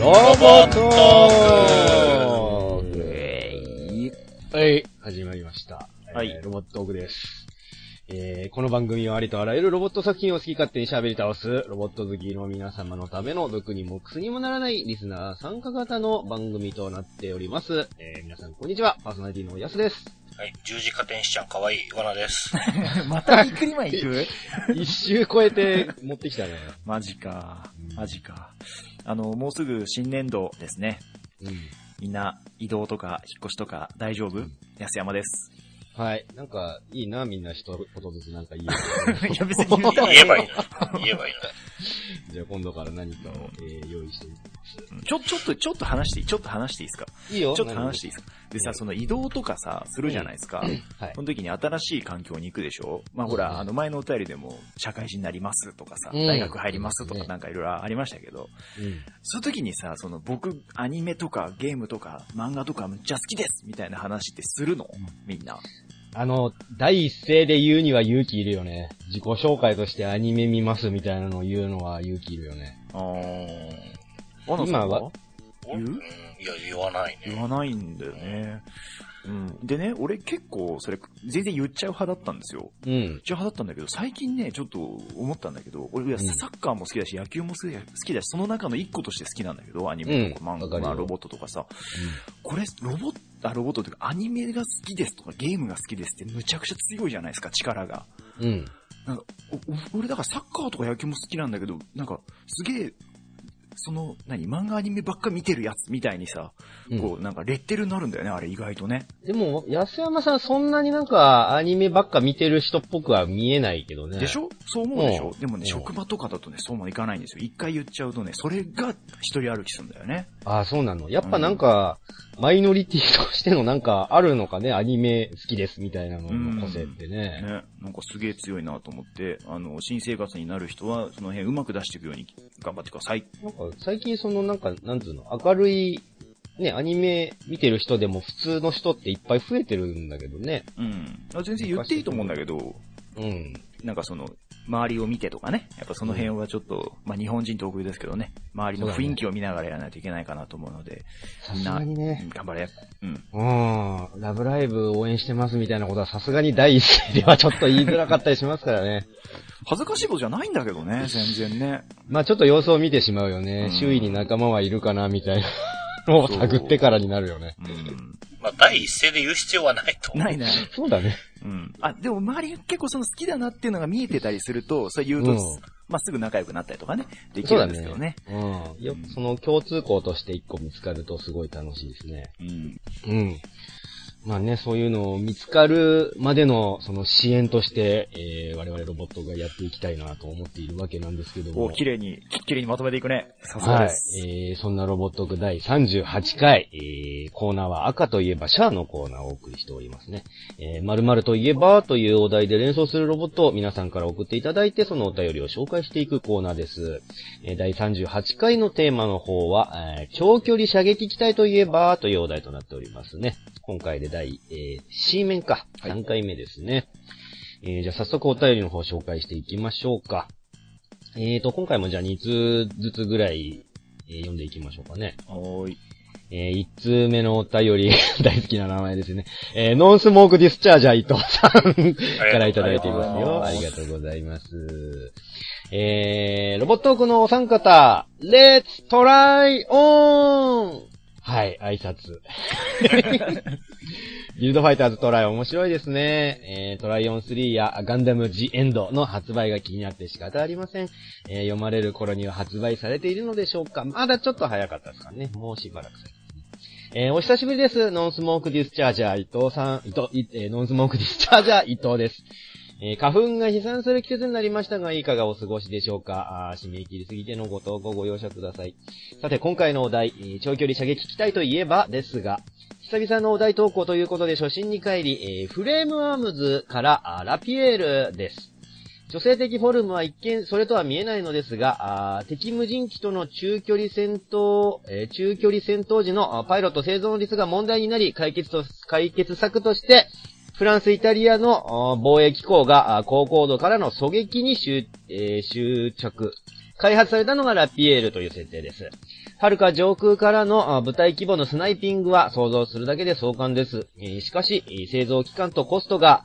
ロボットークはい、始まりました。はいえーロボットークです。えーこの番組はありとあらゆるロボット作品を好き勝手に喋り倒す、ロボット好きの皆様のための毒にも薬にもならないリスナー参加型の番組となっております。えー皆さんこんにちは、パーソナリティのやすです。はい、十字架天使ちゃんかわいい、わなです。またびっくりマン行く？一周超えて持ってきたね。マジか。マジか。あの、もうすぐ新年度ですね。うん。みんな移動とか引っ越しとか大丈夫？安山です。はい。なんか、いいな、みんな一言ずつなんか言え いや別に 言っても言えばいい。言えばいいじゃあ今度から何かを、えー用意してみちょ、ちょっと、ちょっと話していい？ちょっと話していいですか？いいよ。ちょっと話していいですか？でさ、その移動とかさ、するじゃないですか。はいその時に新しい環境に行くでしょ？まあほうんら、あの前のお便りでも、社会人になりますとかさ、うん大学入りますとねかなんかいろいろありましたけど、うん。その時にさ、その僕、アニメとかゲームとか漫画とかむっちゃ好きですみたいな話ってするの？みんな。あの、第一声で言うには勇気いるよね。自己紹介としてアニメ見ますみたいなのを言うのは勇気いるよね。あー。アナさん今は？は俺うん、いや、言わないね。言わないんだよね。うん。でね、俺結構それ、全然言っちゃう派だったんですよ。うん。言っちゃう派だったんだけど、最近ね、ちょっと思ったんだけど、俺、サッカーも好きだし、野球も好きだし、その中の一個として好きなんだけど、アニメとかうん漫画、わかロボットとかさ、これ、ロボット、あ、ロボットというか、アニメが好きですとか、ゲームが好きですって、むちゃくちゃ強いじゃないですか、力が。うん。うん。なんか、俺だからサッカーとか野球も好きなんだけど、なんか、すげえ、その、何、漫画アニメばっか見てるやつみたいにさ、うんこう、なんか、レッテルになるんだよね、あれ意外とね。でも、安山さんそんなになんかアニメばっか見てる人っぽくは見えないけどね。でしょ？そう思うでしょ？うんでもね、うん職場とかだとね、そうもいかないんですよ。一回言っちゃうとね、それが一人歩きするんだよね。ああ、そうなの。やっぱなんか、マイノリティとしてのなんかあるのかね、アニメ好きですみたいなのの個性ってね。ね。なんかすげえ強いなと思って、あの、新生活になる人は、その辺うまく出していくように頑張ってください。なんか最近そのなんか、なんつうの、明るい、ね、アニメ見てる人でも普通の人っていっぱい増えてるんだけどね。うん。あ全然言っていいと思うんだけど、うん。なんかその、周りを見てとかね。やっぱその辺はちょっと、まあ日本人得意ですけどね。周りの雰囲気を見ながらやらないといけないかなと思うので、さすがにねうん。頑張れ。うん。うん。ラブライブ応援してますみたいなことはさすがに第一声ではちょっと言いづらかったりしますからね。恥ずかしいことじゃないんだけどね、全然ね。まあちょっと様子を見てしまうよね。うん周囲に仲間はいるかなみたいなのを探ってからになるよね。うん。まあ、第一声で言う必要はないと思う。ないない。そうだね。うん。あ、でも周りが結構その好きだなっていうのが見えてたりすると、それ言うと、うんまあ、すぐ仲良くなったりとかね、できるんですけどね。。うん。よ、その共通項として一個見つかるとすごい楽しいですね。うん。うん。まあね、そういうのを見つかるまでの、その支援として、えー、我々ロボットがやっていきたいなと思っているわけなんですけども。お、綺麗に、綺麗にまとめていくね。さすがはいです。。えー、そんなロボット区第38回、えー、コーナーは赤といえばシャアのコーナーをお送りしておりますね。えー、〇〇といえばというお題で連想するロボットを皆さんから送っていただいて、そのお便りを紹介していくコーナーです。えー、第38回のテーマの方は、えー長距離射撃機体といえばというお題となっておりますね。今回で第、えー、C 面か。はい3回目ですね。えー、じゃあ早速お便りの方紹介していきましょうか。えーと、今回もじゃあ2通ずつぐらい、えー読んでいきましょうかね。はーい。えー、1通目のお便り、大好きな名前ですね。えー、ノンスモークディスチャージャー伊藤さんからいただいていますよ。あありがりがとうございます。えー、ロボットークのお三方、レッツトライオンはい、挨拶。ビルドファイターズトライ面白いですね。えー、トライオン3やガンダム G エンドの発売が気になって仕方ありません。えー読まれる頃には発売されているのでしょうかまだちょっと早かったですかね。もうしばらく先。えーお久しぶりです。ノンスモークディスチャージャー伊藤さん、伊藤、えーノンスモークディスチャージャー伊藤です。えー花粉が飛散する季節になりましたが、いかがお過ごしでしょうかあ締め切りすぎてのご投稿ご容赦ください。さて、今回のお題、長距離射撃機体といえばですが、久々のお題投稿ということで初心に帰り、えーフレームアームズからラピエールです。女性的フォルムは一見それとは見えないのですが、あ敵無人機との中距離戦闘、えー中距離戦闘時のパイロット生存率が問題になり、解決と、解決策として、フランス、イタリアの防衛機構が高高度からの狙撃に執,、えー執着。開発されたのがラピエールという設定です。遥か上空からのあ部隊規模のスナイピングは想像するだけで壮観です。しかし、製造期間とコストが、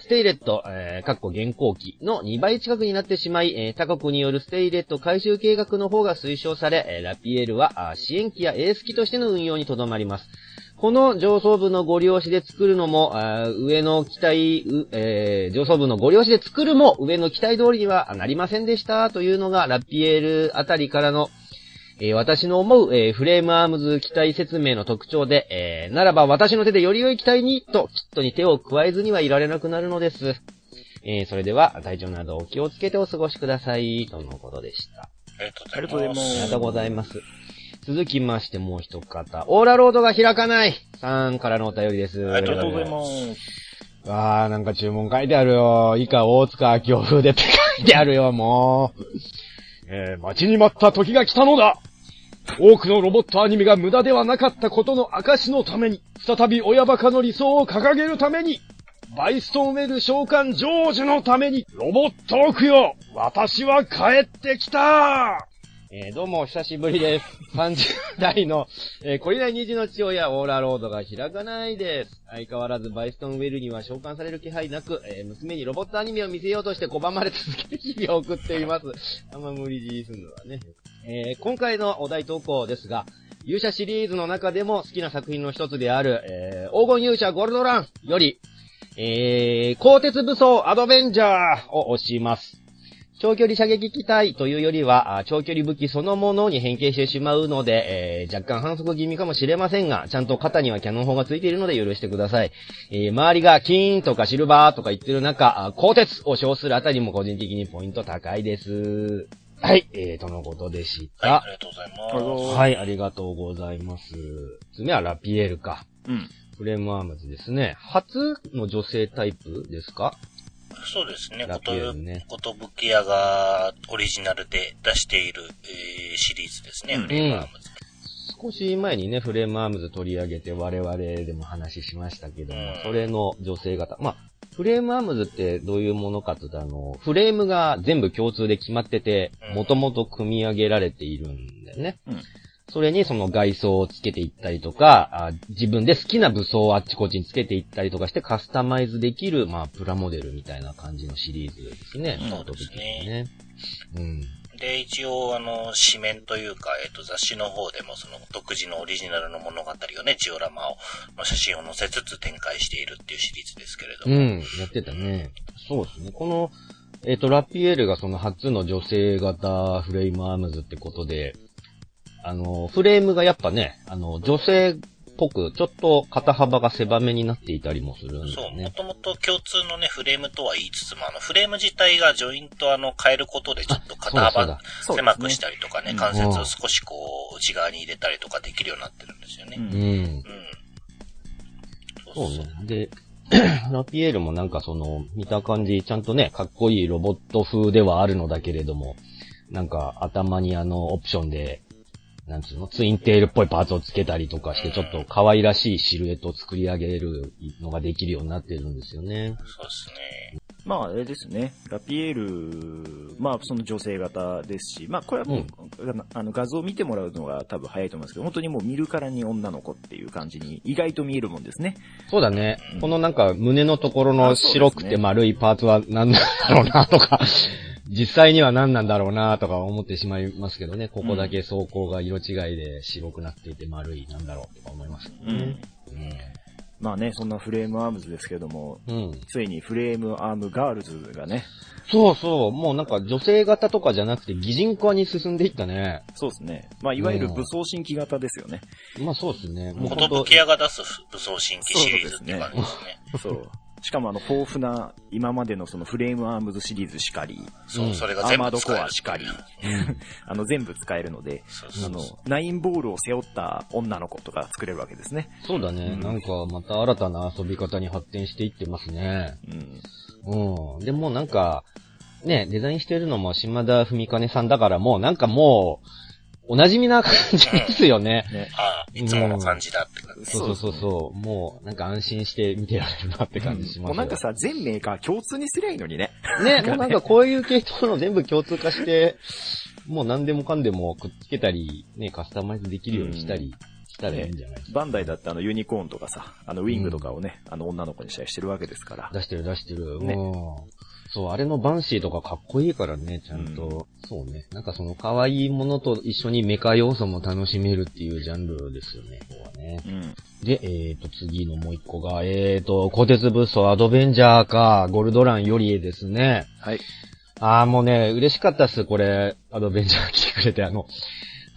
ステイレット、え、かっこ現行機の2倍近くになってしまい、他国によるステイレット回収計画の方が推奨され、ラピエールは支援機やエース機としての運用にとどまります。この上層部のご利用しで作るのも、上の期待、うえー上層部のご利用しで作るも、上の期待通りにはなりませんでした、というのが、ラピエールあたりからの、えー私の思う、えーフレームアームズ機体説明の特徴で、えーならば私の手でより良い機体に、と、キットに手を加えずにはいられなくなるのです。えーそれでは、体調などお気をつけてお過ごしください、とのことでした。ありがとうございますありがとうございます。続きましてもう一方。オーラロードが開かないさんからのお便りです。ありがとうございます。あー、なんか注文書いてあるよ。以下、大塚明夫風でって書いてあるよ、もう。えー、待ちに待った時が来たのだ。多くのロボットアニメが無駄ではなかったことの証のために、再び親バカの理想を掲げるために、バイストーメル召喚成就のために、ロボットオクよ私は帰ってきた。えーどうもお久しぶりです。30代の、えー、懲りない二児の父親、オーラロードが開かないです。相変わらずバイストンウェルには召喚される気配なく、えー娘にロボットアニメを見せようとして拒まれ続ける日々を送っています。あんま無理強いするのはね。えー今回のお題投稿ですが、勇者シリーズの中でも好きな作品の一つである、えー黄金勇者ゴールドランより、えー、鋼鉄武装アドベンジャーを押します。長距離射撃機体というよりは、あ長距離武器そのものに変形してしまうので、えー若干反則気味かもしれませんが、ちゃんと肩にはキャノン砲がついているので許してください。えー周りが金とかシルバーとか言ってる中、あ鋼鉄を称するあたりも個人的にポイント高いです。はい、えー、とのことでした。はい、ありがとうございます。はい、ありがとうございます。次はラピエールか。うん。フレームアームズですね。初の女性タイプですか？そうですね。ラことぶき屋がオリジナルで出している、えーシリーズですね。うんフレームアームズ。少し前にね、フレームアームズ取り上げて我々でも話しましたけども、うんそれの女性型。まあ、フレームアームズってどういうものかというと、あの、フレームが全部共通で決まっててう、んもともと組み上げられているんだよね。うんそれにその外装をつけていったりとか、あ自分で好きな武装をあっちこっちにつけていったりとかしてカスタマイズできる、まあ、プラモデルみたいな感じのシリーズですね。うんノート的にね。うん。で、一応、あの、紙面というか、えっ、と、雑誌の方でも、その、独自のオリジナルの物語をね、ジオラマを、の写真を載せつつ展開しているっていうシリーズですけれども。うん、やってたね。そうですね。この、えっ、と、ラピエールがその初の女性型フレームアームズってことで、あの、フレームがやっぱね、あの、女性っぽく、ちょっと肩幅が狭めになっていたりもするんだそう、も。ともと共通のね、フレームとは言いつつも、あの、フレーム自体がジョイントあの、変えることでちょっと肩幅狭くしたりとかね、うん関節を少しこう、内側に入れたりとかできるようになってるんですよね。うんうん。うん。そうね。で、ラピエールもなんかその、見た感じ、ちゃんとね、かっこいいロボット風ではあるのだけれども、なんか頭にあの、オプションで、なんつうの、ツインテールっぽいパーツをつけたりとかして、ちょっと可愛らしいシルエットを作り上げるのができるようになってるんですよね。そうですね。まあ、あれですね。ラピエール、まあ、その女性型ですし、まあ、これはもう、あの画像を見てもらうのが多分早いと思いますけど、本当にもう見るからに女の子っていう感じに意外と見えるもんですね。そうだねうん。このなんか胸のところの白くて丸いパーツは何なんだろうなとか、実際には何なんだろうなとか思ってしまいますけどね。ここだけ装甲が色違いで白くなっていて丸いなんだろうとか思いますけどね。まあね、そんなフレームアームズですけども、うん。うん。ついにフレームアームガールズがね、そうそう。もうなんか女性型とかじゃなくて擬人化に進んでいったね。そうですね。まあ、いわゆる武装新規型ですよね。まあそうですね。もうことぶき屋が出す武装新規シリーズって感じですね。そう。しかもあの、豊富な、今までのそのフレームアームズシリーズしかり、そうう、んそれが全アーマードコアしかり、あの、全部使えるので、あの、ナインボールを背負った女の子とか作れるわけですね。そうだね。うんなんかまた新たな遊び方に発展していってますね。うん。うん。でもなんか、ね、デザインしてるのも島田文金さんだからもうなんかもう、お馴染みな感じですよね。ね。ああ、いつもの感じだって感じ。そうそうそうそう。もう、なんか安心して見てられるなって感じしますよもうなんかさ、全メーカー共通にすりゃいいのにね。ね、もうなんかこういう系統の全部共通化して、もう何でもかんでもくっつけたり、ね、カスタマイズできるようにしたりしたらいいんじゃないですか。バンダイだってあのユニコーンとかさ、あのウィングとかをね、あの女の子にしたりしてるわけですから。出してる出してる。ねうんそう、あれのバンシーとかかっこいいからね、ちゃんと。そうね。なんかその可愛いものと一緒にメカ要素も楽しめるっていうジャンルですよね、ここはね。うん。で、えーと、次のもう一個が、えーと、鋼鉄武装アドベンジャーか、ゴルドランよりですね。はい。あーもうね、嬉しかったっす、これ、アドベンジャー来てくれて、あの、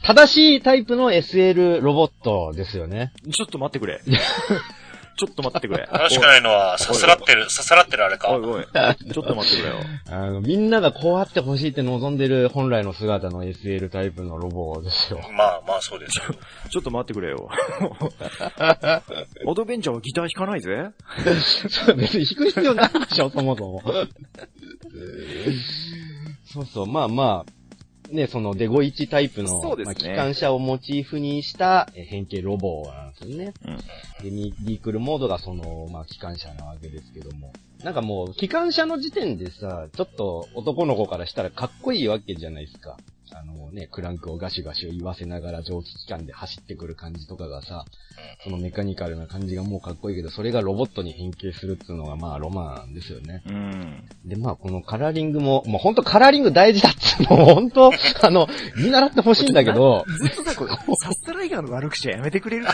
正しいタイプの SL ロボットですよね。ちょっと待ってくれ。ちょっと待ってくれ。楽しくないのは、さすらってる、ささらってるあれかおい。おいおい。ちょっと待ってくれよ。あの、みんながこうあってほしいって望んでる本来の姿の SL タイプのロボですよ。まあまあそうですよ。ちょっと待ってくれよ。アドベンチャーはギター弾かないぜ。そう別に弾く必要ないでしょ、そもそも。そうそう、まあまあ、ね、そのデゴイチタイプの、そうですねまあ、機関車をモチーフにしたえ変形ロボなんですよね。うんで、ミビークルモードがその、まあ、機関車なわけですけども。なんかもう、機関車の時点でさ、ちょっと男の子からしたらかっこいいわけじゃないですか。あのね、クランクをガシュガシュ言わせながら蒸気機関で走ってくる感じとかがさ、そのメカニカルな感じがもうかっこいいけど、それがロボットに変形するっていうのがまあロマンですよね。うん。で、まあこのカラーリングも、もうほんとカラーリング大事だっつうのも本当 あの、見習ってほしいんだけど、ずっとさ、これ、サスライガーの悪口はやめてくれるか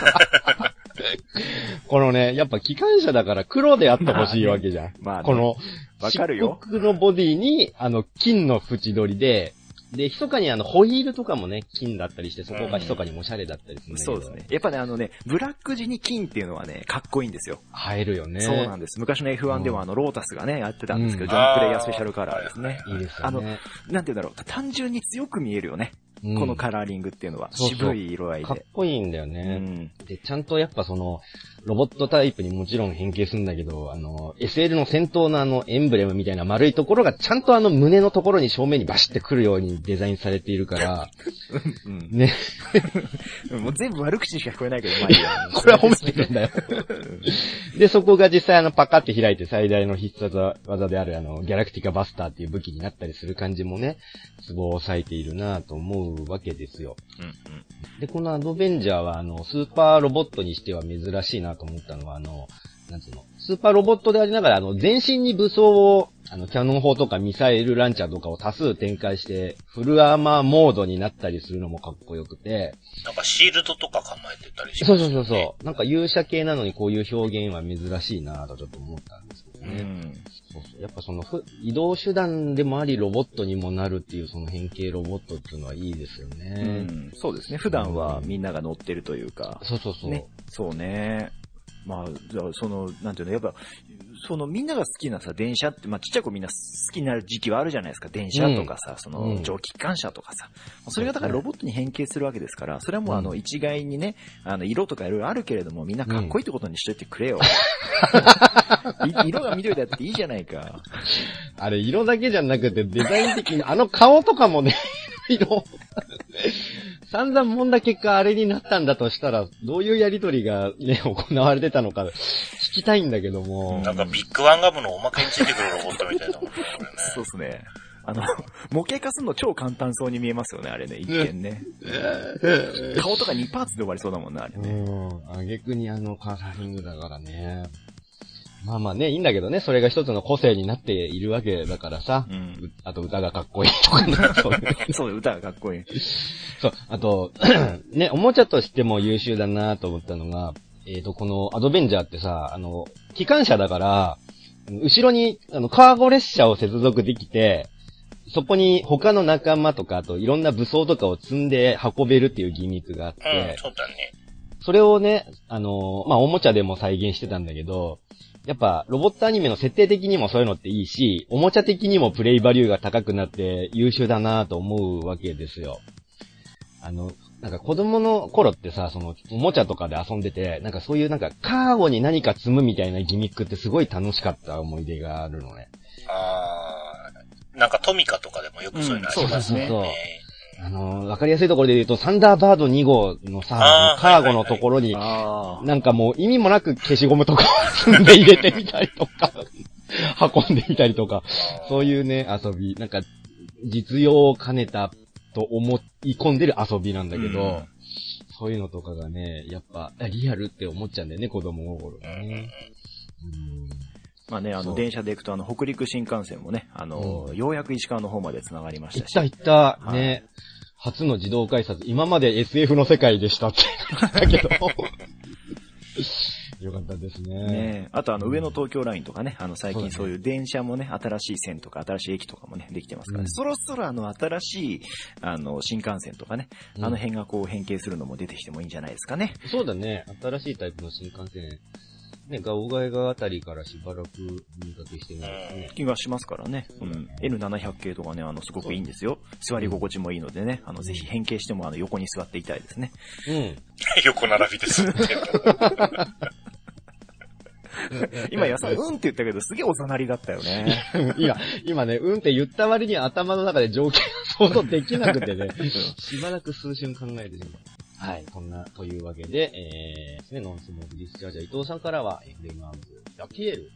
このね、やっぱ機関車だから黒であってほしいわけじゃん。まあねこの、わかるよ漆黒のボディに、あの、金の縁取りで、で、密かにあの、ホイールとかもね、金だったりして、そこが密かにもおしゃれだったりするんだけど。そうですね。。やっぱね、あのね、ブラック時に金っていうのはね、かっこいいんですよ。映えるよね。そうなんです。昔の F1 でもあの、ロータスがね、やってたんですけど、うんジョン・プレイヤースペシャルカラーですね。いいですよあのね。なんて言うんだろう。単純に強く見えるよね。うんこのカラーリングっていうのは。そうそう渋い色合いかっで。こいいんだようね。ん。で、ちゃんとやっぱその、ロボットタイプにもちろん変形するんだけど、あの、SL の先頭のあの、エンブレムみたいな丸いところが、ちゃんとあの、胸のところに正面にバシってくるようにデザインされているから、うん。ね、もう全部悪口しか聞こえないけど、まあいいや。これは褒めてるんだよ。で、そこが実際あの、パカって開いて最大の必殺技であるあの、ギャラクティカバスターっていう武器になったりする感じもね、ツボを押さえているなぁと思うわけですよ。うんうん。で、このアドベンジャーは、あの、スーパーロボットにしては珍しいなと思ったのは、あの、なんつうの、スーパーロボットでありながら、あの、全身に武装を、あの、キャノン砲とかミサイルランチャーとかを多数展開して、フルアーマーモードになったりするのもかっこよくて、なんかシールドとか構えてたりしそうますよね。そうそうそう。なんか勇者系なのにこういう表現は珍しいなとちょっと思ったんですね。うん。そうそうやっぱそのふ、移動手段でもありロボットにもなるっていうその変形ロボットっていうのはいいですようね。ん。そうですね。普段はみんなが乗ってるというか。そうそうそう。ね。そうね。まあ、じゃあその、なんていうの、やっぱ、そのみんなが好きなさ、電車って、まあちっちゃい子みんな好きになる時期はあるじゃないですか。電車とかさ、そうんの蒸気機関車とかさ。それがだからロボットに変形するわけですから、それはもうあのうん一概にね、あの色とかいろいろあるけれども、みんなかっこいいってことにしといてくれよ。い色が緑だっていいじゃないか。あれ、色だけじゃなくて、デザイン的に、あの顔とかもね、色。散々もんだ結果あれになったんだとしたら、どういうやりとりがね、行われてたのか、聞きたいんだけども。なんかビッグワンガムのおまけについてくるロボットみたいなもんね。そうですね。あの、模型化するの超簡単そうに見えますよね、あれね、一見ね。顔とか2パーツで終わりそうだもんな、あれね。うん。あげくにあのカラーリングだからね。まあまあね、いいんだけどね、それが一つの個性になっているわけだからさ。うん。うあと歌がかっこいいとかね。そうねそうだよ、歌がかっこいい。そう、あと、ね、おもちゃとしても優秀だなと思ったのが、えっ、と、このアドベンジャーってさ、あの、機関車だから、後ろに、あの、カーゴ列車を接続できて、そこに他の仲間とか、あといろんな武装とかを積んで運べるっていうギミックがあって、うん、そうだね。それをね、あのーまあ、おもちゃでも再現してたんだけど、やっぱ、ロボットアニメの設定的にもそういうのっていいし、おもちゃ的にもプレイバリューが高くなって優秀だなと思うわけですよ。あの、なんか子供の頃ってさ、その、おもちゃとかで遊んでて、なんかそういうなんかカーゴに何か積むみたいなギミックってすごい楽しかった思い出があるのね。あー、なんかトミカとかでもよくそういうのありますね。うんそうそうそうあのーわかりやすいところで言うと、サンダーバード2号のさカーゴのところに。なんかもう意味もなく消しゴムとかを積んで入れてみたりとか、運んでみたりとか、そういうね、遊び、なんか、実用を兼ねたと思い込んでる遊びなんだけど、うんそういうのとかがね、やっぱ、あリアルって思っちゃうんだよね、子供心がね。うんまあね、あの、電車で行くと、あの、北陸新幹線もね、あの、ようやく石川の方まで繋がりましし。行ったた行った、はいね。初の自動改札、今まで SF の世界でしたって言ったけど。よかったですね。ねあとあの、上野東京ラインとかね、あの、最近そういう電車もね、新しい線とか新しい駅とかもね、できてますから、うんねそろそろあの、新しい、あの、新幹線とかね、うんあの辺がこう変形するのも出てきてもいいんじゃないですかね。そうだね。新しいタイプの新幹線。ね、ガオガイガあたりからしばらく見かけしてないですね。気がしますからね。うん。N700 系とかね、あの、すごくいいんですよ。座り心地もいいのでね、あの、ぜひ変形してもあの、横に座っていたいですね。うん。横並びですって。今、やさ、うんって言ったけど、すげえおざなりだったよね。いや、今ね、うんって言った割に頭の中で条件想像できなくてね、しばらく数瞬考えてしまう。はい、こんな、というわけで、えー、ですね、ノンスモークディスチャージャー伊藤さんからは、えーフレームアームズ、ラピエール、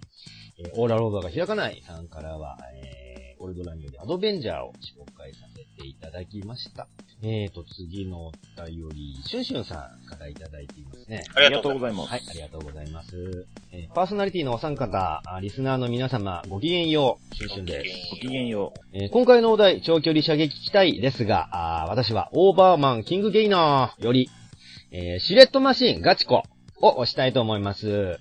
えーオーラローバーが開かないさんからは、えー、オールドランギョでアドベンジャーを紹介させていただきました。えーと、次のお便り、シュンシュンさんからいただいていますね。ありがとうございます。はい、ありがとうございます。えーパーソナリティのお三方、あリスナーの皆様、ごきげんよう、シュンシュンです。ごきげんよえー今回のお題、長距離射撃機体ですが、あー私はオーバーマンキングゲイナーより、えーシレットマシンガチコを押したいと思います。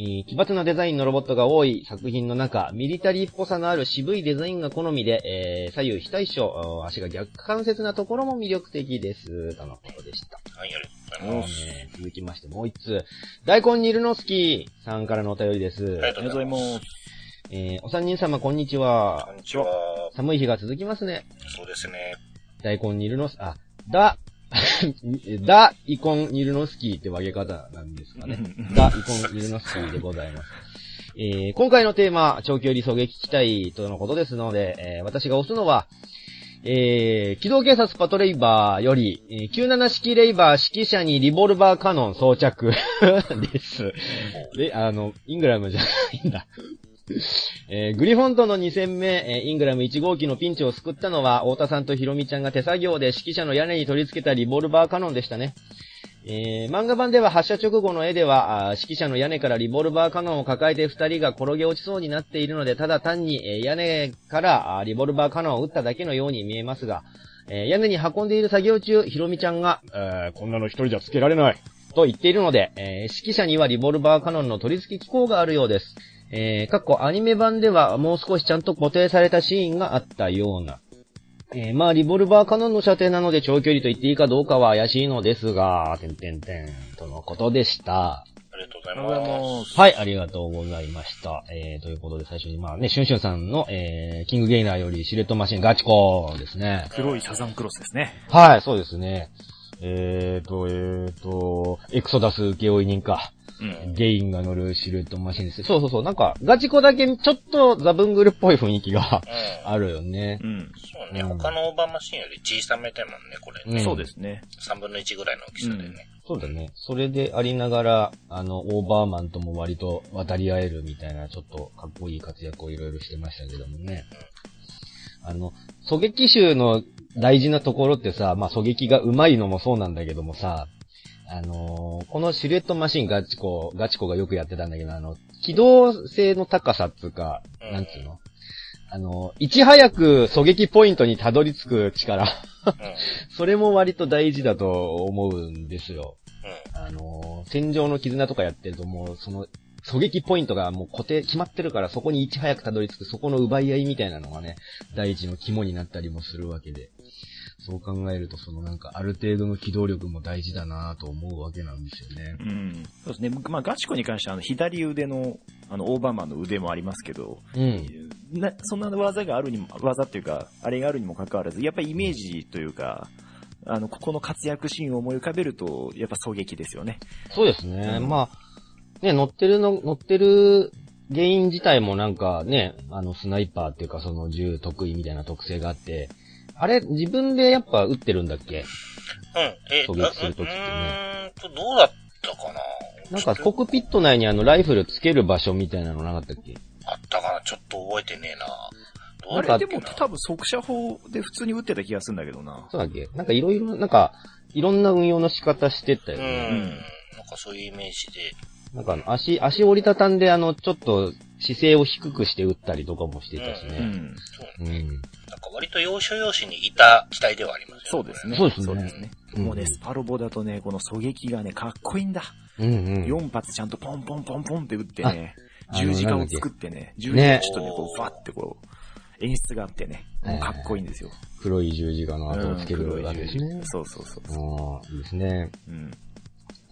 えー奇抜なデザインのロボットが多い作品の中、ミリタリーっぽさのある渋いデザインが好みで、えー左右非対称、お足が逆関節なところも魅力的です。とのことでした。はい、ありがとうございます。えー続きましてもう一つ、大根ニルノスキーさんからのお便りです。ありがとうございま。すす。えーお三人様こんにちはこ。んにちは。寒い日が続きますね。そうですね。大根ニルノス、あ、ダ、ダ、イコンニルノスキーって分け方なんですかね。ダ、イコンニルノスキーでございます。えー今回のテーマ、長距離狙撃機体とのことですので、えー私が押すのは、えー機動警察パトレイバーより、えー97式レイバー指揮者にリボルバーカノン装着 です。で、あの、イングラムじゃないんだ。えーグリフォンとの2戦目、えーイングラム1号機のピンチを救ったのは、太田さんとヒロミちゃんが手作業で指揮者の屋根に取り付けたリボルバーカノンでしたね。えー漫画版では発射直後の絵では、指揮者の屋根からリボルバーカノンを抱えて二人が転げ落ちそうになっているので、ただ単に、えー屋根からリボルバーカノンを撃っただけのように見えますが、えー屋根に運んでいる作業中、ヒロミちゃんが、えこんなの一人じゃつけられない。と言っているので、え指揮者にはリボルバーカノンの取り付け機構があるようです。えー、かっこアニメ版ではもう少しちゃんと固定されたシーンがあったような。えー、まあ、リボルバーカノンの射程なので長距離と言っていいかどうかは怪しいのですが、てんてんてん、とのことでした。ありがとうございま。す。はい、ありがとうございました。えー、ということで最初にまあね、シュンシュンさんの、えー、キングゲイナーよりシレットマシンガチコですね。黒いサザンクロスですね。はい、そうですね。えーと、えーと、エクソダス請負人か。うん。ゲインが乗るシルエットマシンです。そうそうそう。なんか、ガチコだけちょっとザブングルっぽい雰囲気がうん。あるよねう。ん。そうね。うん他のオーバーマシンより小さめだもんね、これね。うんそうですね。3分の1ぐらいの大きさでね。そうだね。それでありながら、あの、オーバーマンとも割と渡り合えるみたいな、ちょっとかっこいい活躍をいろいろしてましたけどもね。あの、狙撃手の大事なところってさ、まあ、狙撃が上手いのもそうなんだけどもさ、あのーこのシルエットマシンガチコ、ガチコがよくやってたんだけど、あの、機動性の高さっつうか、うんなんつうの？あの、いち早く狙撃ポイントにたどり着く力。うん。それも割と大事だと思うんですよ。うん。あのー戦場の絆とかやってるともう、その、狙撃ポイントがもう固定、決まってるからそこにいち早くたどり着く、そこの奪い合いみたいなのがね、第一の肝になったりもするわけで。そう考えると、そのなんか、ある程度の機動力も大事だなと思うわけなんですよねう。ん。そうですね。まあ、ガチコに関しては、あの、左腕の、あの、オーバーマンの腕もありますけど、うん。な、そんな技があるにも、技っていうか、あれがあるにもかかわらず、やっぱりイメージというか、あの、ここの活躍シーンを思い浮かべると、やっぱ狙撃ですよね。そうですね。うんまあ、ね、乗ってるの、乗ってる原因自体もなんかね、あの、スナイパーっていうかその銃得意みたいな特性があって、あれ、自分でやっぱ撃ってるんだっけ？うん。え、狙撃する時ってねうーんと、どうだったかな？なんかコックピット内にあのライフルつける場所みたいなのなかったっけ？あったかな？ちょっと覚えてねえな。どあうだっけな？れでも多分速射砲で普通に撃ってた気がするんだけどな。そうだっけ？なんかいろいろ、なんか、いろんな運用の仕方してたようね。ん。なんかそういうイメージで。なんかあの足、足折りたたんで、あの、ちょっと姿勢を低くして打ったりとかもしてたしね。うん。そううん。なんか割と要所要所にいた機体ではありますよそうですね。そうですねそうですね。うんもうね、スパロボだとね、この狙撃がね、かっこいいんだ。うんうん。4発ちゃんとポンポンポンポンって撃ってね、十字架を作ってね、十字ね架ちょっとね、こう、ファってこう、演出があってね、もうかっこいいんですよ。黒い十字架の跡をつけうんるわけですね。そうそうそうそう。ああ、いいですね。うん。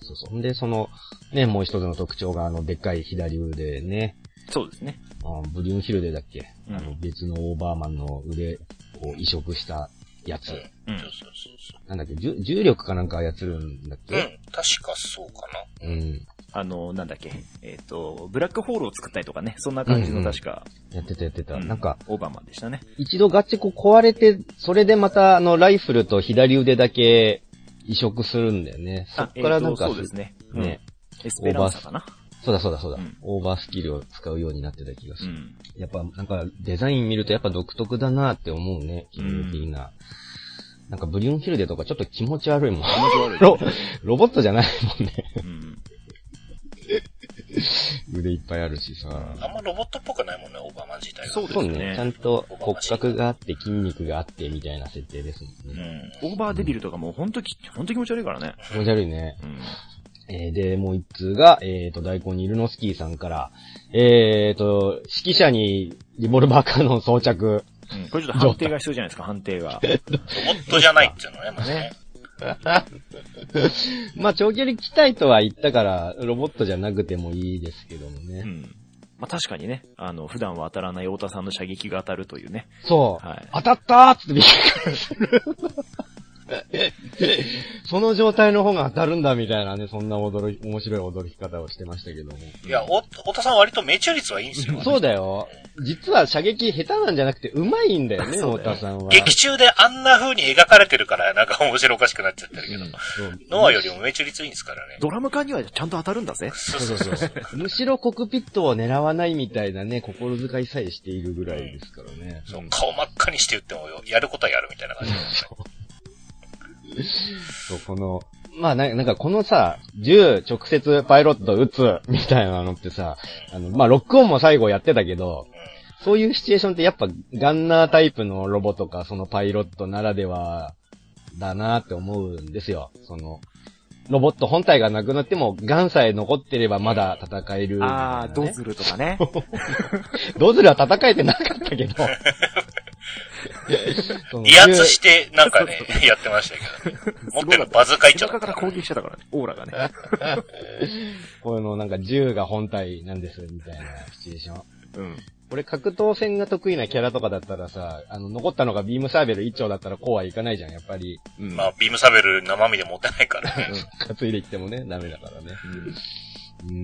そうそう。んで、その、ね、もう一つの特徴が、あの、でっかい左腕ね。そうですね。あブリュンヒルデだっけ、うんあの、別のオーバーマンの腕を移植したやつ。うん。うんそうそうそうなんだっけ？重重力かなんか操るんだっそう。うけん。確かそうかな。うん。あの、なんだっけ、えっ、と、ブラックホールを作ったりとかね、そんな感じの確か、やってたやってた。うんなんか、オーバーマンでしたね。一度ガチコ壊れて、それでまた、あの、ライフルと左腕だけ移植するんだよね。そっからなんか、えーとそうですね。ね、エスペランサかな。そうだそうだそうだ、うんオーバースキルを使うようになってた気がする。うん。やっぱ、なんか、デザイン見るとやっぱ独特だなって思うね。金融的な。なんか、ブリュンヒルデとかちょっと気持ち悪いもん。気持ち悪い、ロ、ロボットじゃないもんね。うん。腕いっぱいあるしさ。あんまロボットっぽくないもんね、オーバーマン自体が。そうですそうね。ねちゃんと骨格があって筋肉があってみたいな設定ですもんうね。ん。オーバーデビルとかもうほんとき、ほんと気持ち悪いからね。気持ち悪いね。うん。えーで、もう一通が、えっ、と、大根にいるのスキーさんから、えっ、と、指揮者にリボルバーカノン装着。うんこれちょっと判定が必要じゃないですか、判定が。ロボットじゃないっていうのね、まずね。まあ、長距離機体とは言ったから、ロボットじゃなくてもいいですけどもね。うん。まあ確かにね、あの、普段は当たらない太田さんの射撃が当たるというね。そう。はい当たったーっつってびっくりする。その状態の方が当たるんだみたいなね、そんな驚き、面白い驚き方をしてましたけども。いや、お、太田さん割と命中率はいいんですよ。そうだよ。実は射撃下手なんじゃなくて上手いんだよね、太田さんは。劇中であんな風に描かれてるから、なんか面白おかしくなっちゃってるけど。ノアよりも命中率いいんですからね。ドラム缶にはちゃんと当たるんだぜ。そうそうそうそう。むしろコクピットを狙わないみたいなね、心遣いさえしているぐらいですからね。そう顔真っ赤にして打ってもよ、やることはやるみたいな感じ。そう、この、まあな、なんかこのさ、銃直接パイロット撃つみたいなのってさ、あの、まあロックオンも最後やってたけど、そういうシチュエーションってやっぱガンナータイプのロボとか、そのパイロットならではだなって思うんですよ。その、ロボット本体がなくなっても、ガンさえ残ってればまだ戦えるね、あー、ドズルとかね。ドズルは戦えてなかったけど。威圧して、なんかね、やってましたけど、ね、持ってるのバズーカ一丁だったから攻撃してたからね、オーラがね。このなんか銃が本体なんです、みたいなシチュエーション。うん。俺格闘戦が得意なキャラとかだったらさ、あの、残ったのがビームサーベル一丁だったらこうはいかないじゃん、やっぱり。うん。まあ、ビームサベル生身で持ってないからね。担いできてもね、ダメだからね。うん。でも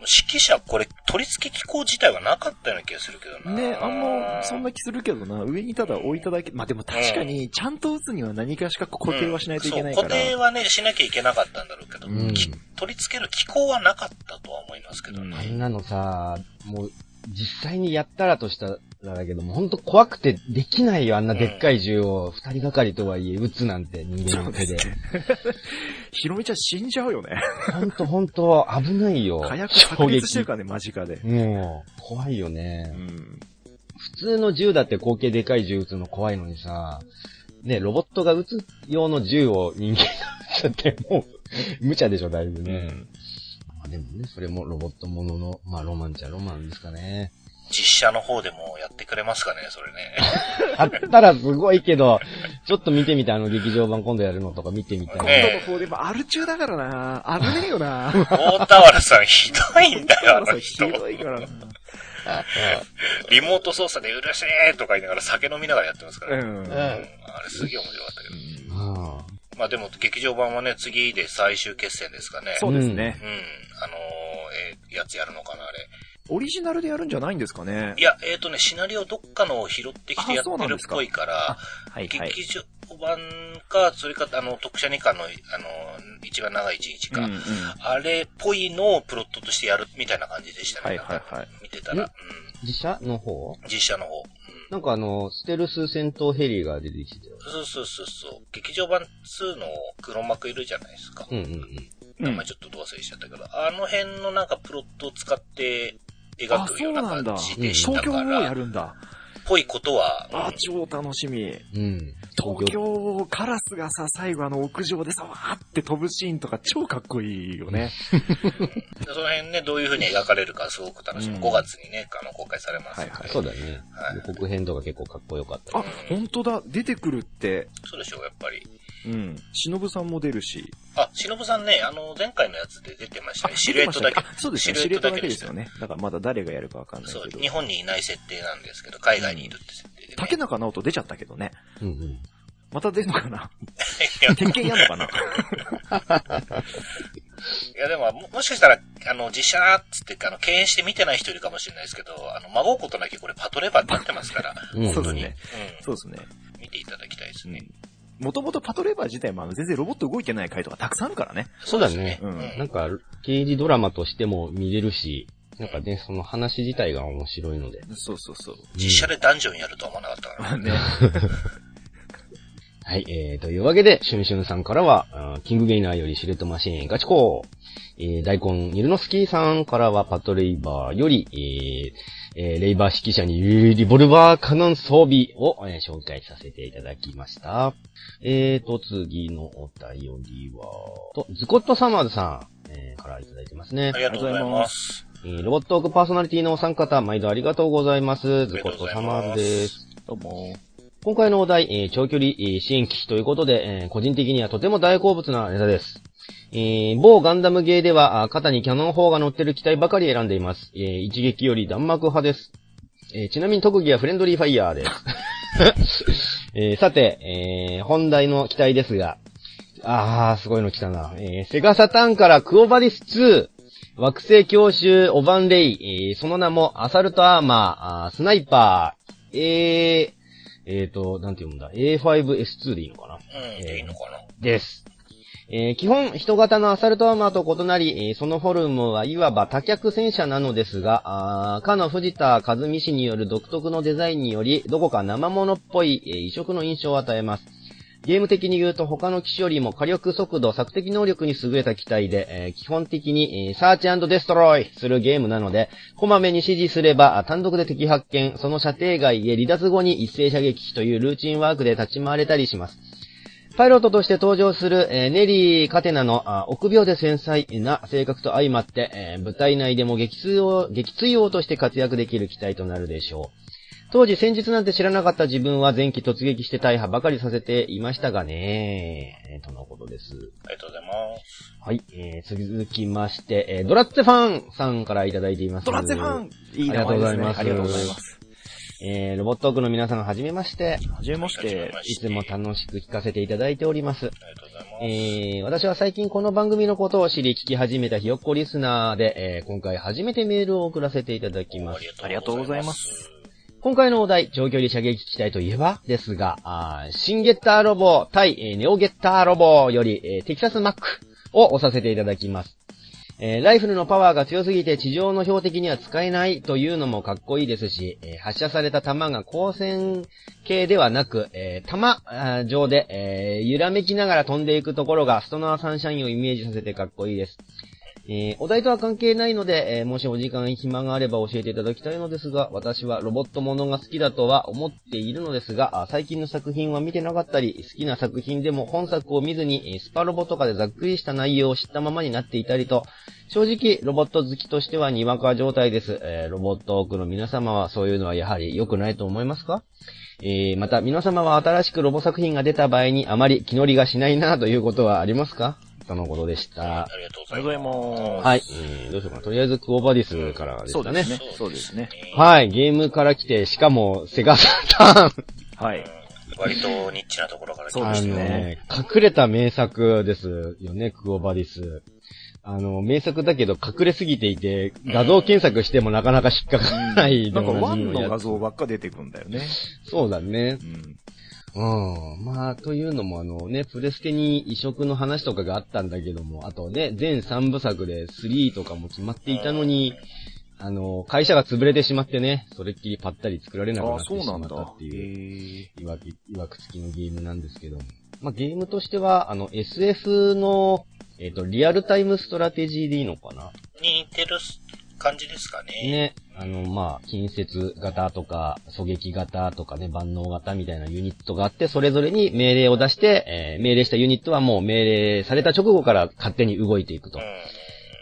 指揮者、これ、取り付け機構自体はなかったような気がするけどな。ね、あんま、そんな気するけどな、上にただ置いただけ、まあでも確かに、ちゃんと打つには何かしか固定はしないといけないから。そう、固定はね、しなきゃいけなかったんだろうけど、うん。き取り付ける機構はなかったとは思いますけどね。あんなのさ、もう、実際にやったらとしたらだけども、ほんと怖くてできないよ、あんなでっかい銃を二人がかりとはいえ撃つなんて人間の手で。ひろみちゃん死んじゃうよね。ほんとほんと危ないよ。火薬炸裂してるからね、間近で。もう、怖いよね。うん。普通の銃だって口径でかい銃撃つの怖いのにさ、ね、ロボットが撃つ用の銃を人間が撃つってもう、無茶でしょ、だいぶね。まあでもね、それもロボットものの、まあロマンちゃロマンですかね。実写の方でもやってくれますかね、それね。あったらすごいけど、ちょっと見てみたい、あの劇場版今度やるのとか見てみたい。今ね度の方でもアル中だからな危ねえよな大田原さんひどいんだよ、あのひ人。どいからな。リモート操作でうるせえとか言いながら酒飲みながらやってますからね。うん。うんあれすげえ面白かったけど。あまあでも劇場版はね、次で最終決戦ですかね。そうですねう。ん。あのー、えーやつやるのかな、あれ。オリジナルでやるんじゃないんですかね？い。や、えっ、とね、シナリオどっかのを拾ってきてやってるっぽいから、はいはい。劇場版か、それか、あの、特殊2巻の、あの、一番長い一日か、うんうん。あれっぽいのをプロットとしてやるみたいな感じでしたね。はいはいはい。見てたら、うん。実写の方？実写の方。うんなんかあの、ステルス戦闘ヘリが出てきてたよ。そうそうそうそう。劇場版2の黒幕いるじゃないですか。うんうんうん。名前ちょっとど忘れしちゃったけど、あの辺のなんかプロットを使って描あ、くよそううななんだ。感じでした東京をから、やるんだ。ぽいことは、あうん、超楽しみ。うん。東京、カラスがさ、最後あの屋上でさ、わーって飛ぶシーンとか超かっこいいよね。で その辺ね、どういう風に描かれるかすごく楽しみ。うん5月にね、あの、公開されます。はいはいそうだねはい。予告編とか結構かっこよかったあね。、本当だ。出てくるって。そうでしょう、やっぱり。うん。忍さんも出るし。あ、しのぶさんね、あの、前回のやつで出てましたね。あシルエットだけそうですね。シルエットだけですよね。だからまだ誰がやるかわかんないそう、けど日。本にいない設定なんですけど、海外にいるって設定で、ね。竹中直人出ちゃったけどね。うんうん。また出んのかな？いや、鉄拳やんのかな？いやでも、ももしかしたら、あの、実写だっつって、あの、敬遠して見てない人いるかもしれないですけど、あの、孫うことなきこれパトレーバーになってますから、うんそうですね。うん。そうですね。見ていただきたいですね。もともとパトレーバー自体もあの全然ロボット動いてない回とかたくさんあるからね。そうだね。うんなんか、刑事ドラマとしても見れるし、なんかね、その話自体が面白いので。そうそうそう。実写でダンジョンやるとは思わなかったから。ね。はい、えー、というわけで、シュンシュンさんからは、キングゲイナーよりシルエットマシーンガチコー、えー、大根ニルノスキーさんからはパトレイバーより、えーえーレイバー指揮者にリボルバーカノン装備を、えー紹介させていただきました。えーと、次のお便りは、と、ズコットサマーズさん、えーからいただいてますねあ。りがとうございます。えーロボットークパーソナリティのお三方、毎度ありがとうございます。ズコットサマーズです。どうも。今回のお題、えー長距離、えー支援機ということで、えー個人的にはとても大好物なネタです。えー某ガンダムゲーでは、あ肩にキャノン砲が乗ってる機体ばかり選んでいます。えー一撃より弾幕派です。えーちなみに特技はフレンドリーファイヤーです。えーさて、えー本題の機体ですが、あー、すごいの来たな。えーセガサターンからクオバディス2、惑星教習オバンレイ、えーその名もアサルトアーマー、あースナイパー、えー、えーと、なんて読むんだ ?A5S2 でいいのかなうん、でいいのかな。です。えー基本、人型のアサルトアーマーと異なり、そのフォルムはいわば多脚戦車なのですが、あかの藤田和美氏による独特のデザインにより、どこか生物っぽい、えー異色の印象を与えます。ゲーム的に言うと他の機種よりも火力速度、索敵能力に優れた機体で、えー基本的に、えーサーチデストロイするゲームなので、こまめに指示すれば単独で敵発見、その射程外へ離脱後に一斉射撃というルーチンワークで立ち回れたりします。パイロットとして登場する、えーネリー・カテナのあ臆病で繊細な性格と相まって、えー部隊内でも撃墜王、撃墜王として活躍できる機体となるでしょう。当時戦術なんて知らなかった自分は前期突撃して大破ばかりさせていましたがね、えーとのことです。ありがとうございます。はい、えー、続きまして、えードラッツェファンさんからいただいています。ドラッツェファンいいありがとうございます名前ですねありがとうございます。えー、ロボットークの皆さんはじめまして、はじめまして。いつも楽しく聞かせていただいております。ありがとうございます。えー、私は最近この番組のことを知り聞き始めたひよっこリスナーで、えー、今回初めてメールを送らせていただきます。ありがとうございます。今回のお題、長距離射撃機体といえばですが、あー新ゲッターロボ対、えーネオゲッターロボより、えーテキサスマックを押させていただきます。えーライフルのパワーが強すぎて地上の標的には使えないというのもかっこいいですし、えー発射された弾が光線系ではなく、えー弾上で、え揺らめきながら飛んでいくところがストナーサンシャインをイメージさせてかっこいいです。えーお題とは関係ないので、えーもしお時間暇があれば教えていただきたいのですが、私はロボットものが好きだとは思っているのですが、最近の作品は見てなかったり、好きな作品でも本作を見ずに、スパロボとかでざっくりした内容を知ったままになっていたりと、正直、ロボット好きとしてはにわか状態です。えーロボット多くの皆様はそういうのはやはり良くないと思いますか？えーまた、皆様は新しくロボ作品が出た場合にあまり気乗りがしないなということはありますか？とのことでしたあ。りがとうございます。はい。えー、どうしようかな。とりあえず、クオバディスからでしたね。そうですね。そうですね。はい。ゲームから来て、しかも、セガサターン。はい。割とニッチなところから来そうましたですねね。隠れた名作ですよね、クオバディス。あの、名作だけど隠れすぎていて、画像検索してもなかなか引っかからないなんかワンの画像ばっか出てくんだよね。そうだねう。ん。うん。まあ、というのもあのね、プレステに移植の話とかがあったんだけども、あとね、全3部作で3とかも決まっていたのに、あの、会社が潰れてしまってね、それっきりぱったり作られなくなってしまったっ。ていう。いわく、いわくつきのゲームなんですけども。まあ、ゲームとしては、あの、SF の、えっ、と、リアルタイムストラテジーでいいのかな？感じですかね。ね。あの、まあ、近接型とか、狙撃型とかね、万能型みたいなユニットがあって、それぞれに命令を出して、えー命令したユニットはもう命令された直後から勝手に動いていくとうん。。